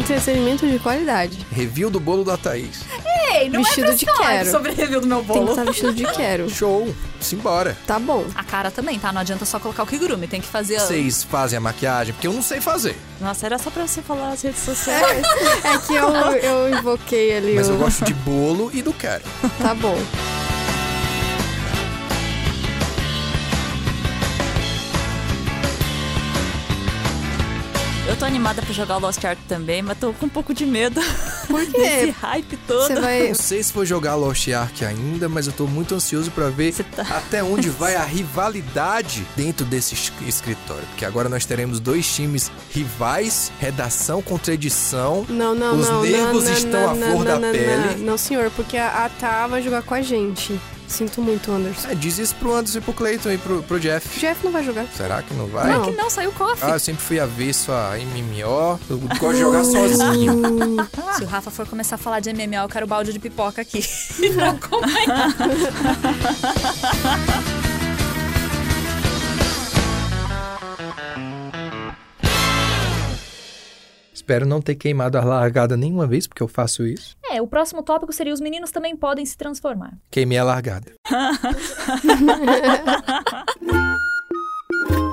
Entretenimento de qualidade. Review do bolo da Thaís. Ei, não Vestido é de quero. sobre review do meu Tem que bolo. estar vestido de quero. Show. Simbora. Tá bom. A cara também, tá? Não adianta só colocar o Kigurumi, tem que fazer... a- Vocês fazem a maquiagem? Porque eu não sei fazer. Nossa, era só pra você falar as redes sociais. É que eu, eu invoquei ali Mas o... eu gosto de bolo e do quero. Tá bom. Tô animada pra jogar o Lost Ark também, mas tô com um pouco de medo Por desse quê? hype todo. Você vai... Não sei se vou jogar Lost Ark ainda, mas eu tô muito ansioso pra ver tá- até onde vai a rivalidade dentro desse es- escritório. Porque agora nós teremos dois times rivais, redação contra edição. Não, não, Os não. nervos não, estão não, à não, flor não, da não, pele. Não, não, senhor, porque a, a Tá vai jogar com a gente. Sinto muito, Anderson. É, diz isso pro Anderson e pro Clayton e pro, pro Jeff. O Jeff não vai jogar. Será que não vai? Não. Que não, saiu coffee. Ah, eu sempre fui avesso a MMO. Eu gosto de jogar sozinho. Se o Rafa for começar a falar de MMO, eu quero o balde de pipoca aqui. pra comer. Espero não ter queimado a largada nenhuma vez, porque eu faço isso. É, o próximo tópico seria os meninos também podem se transformar. Queimei a largada.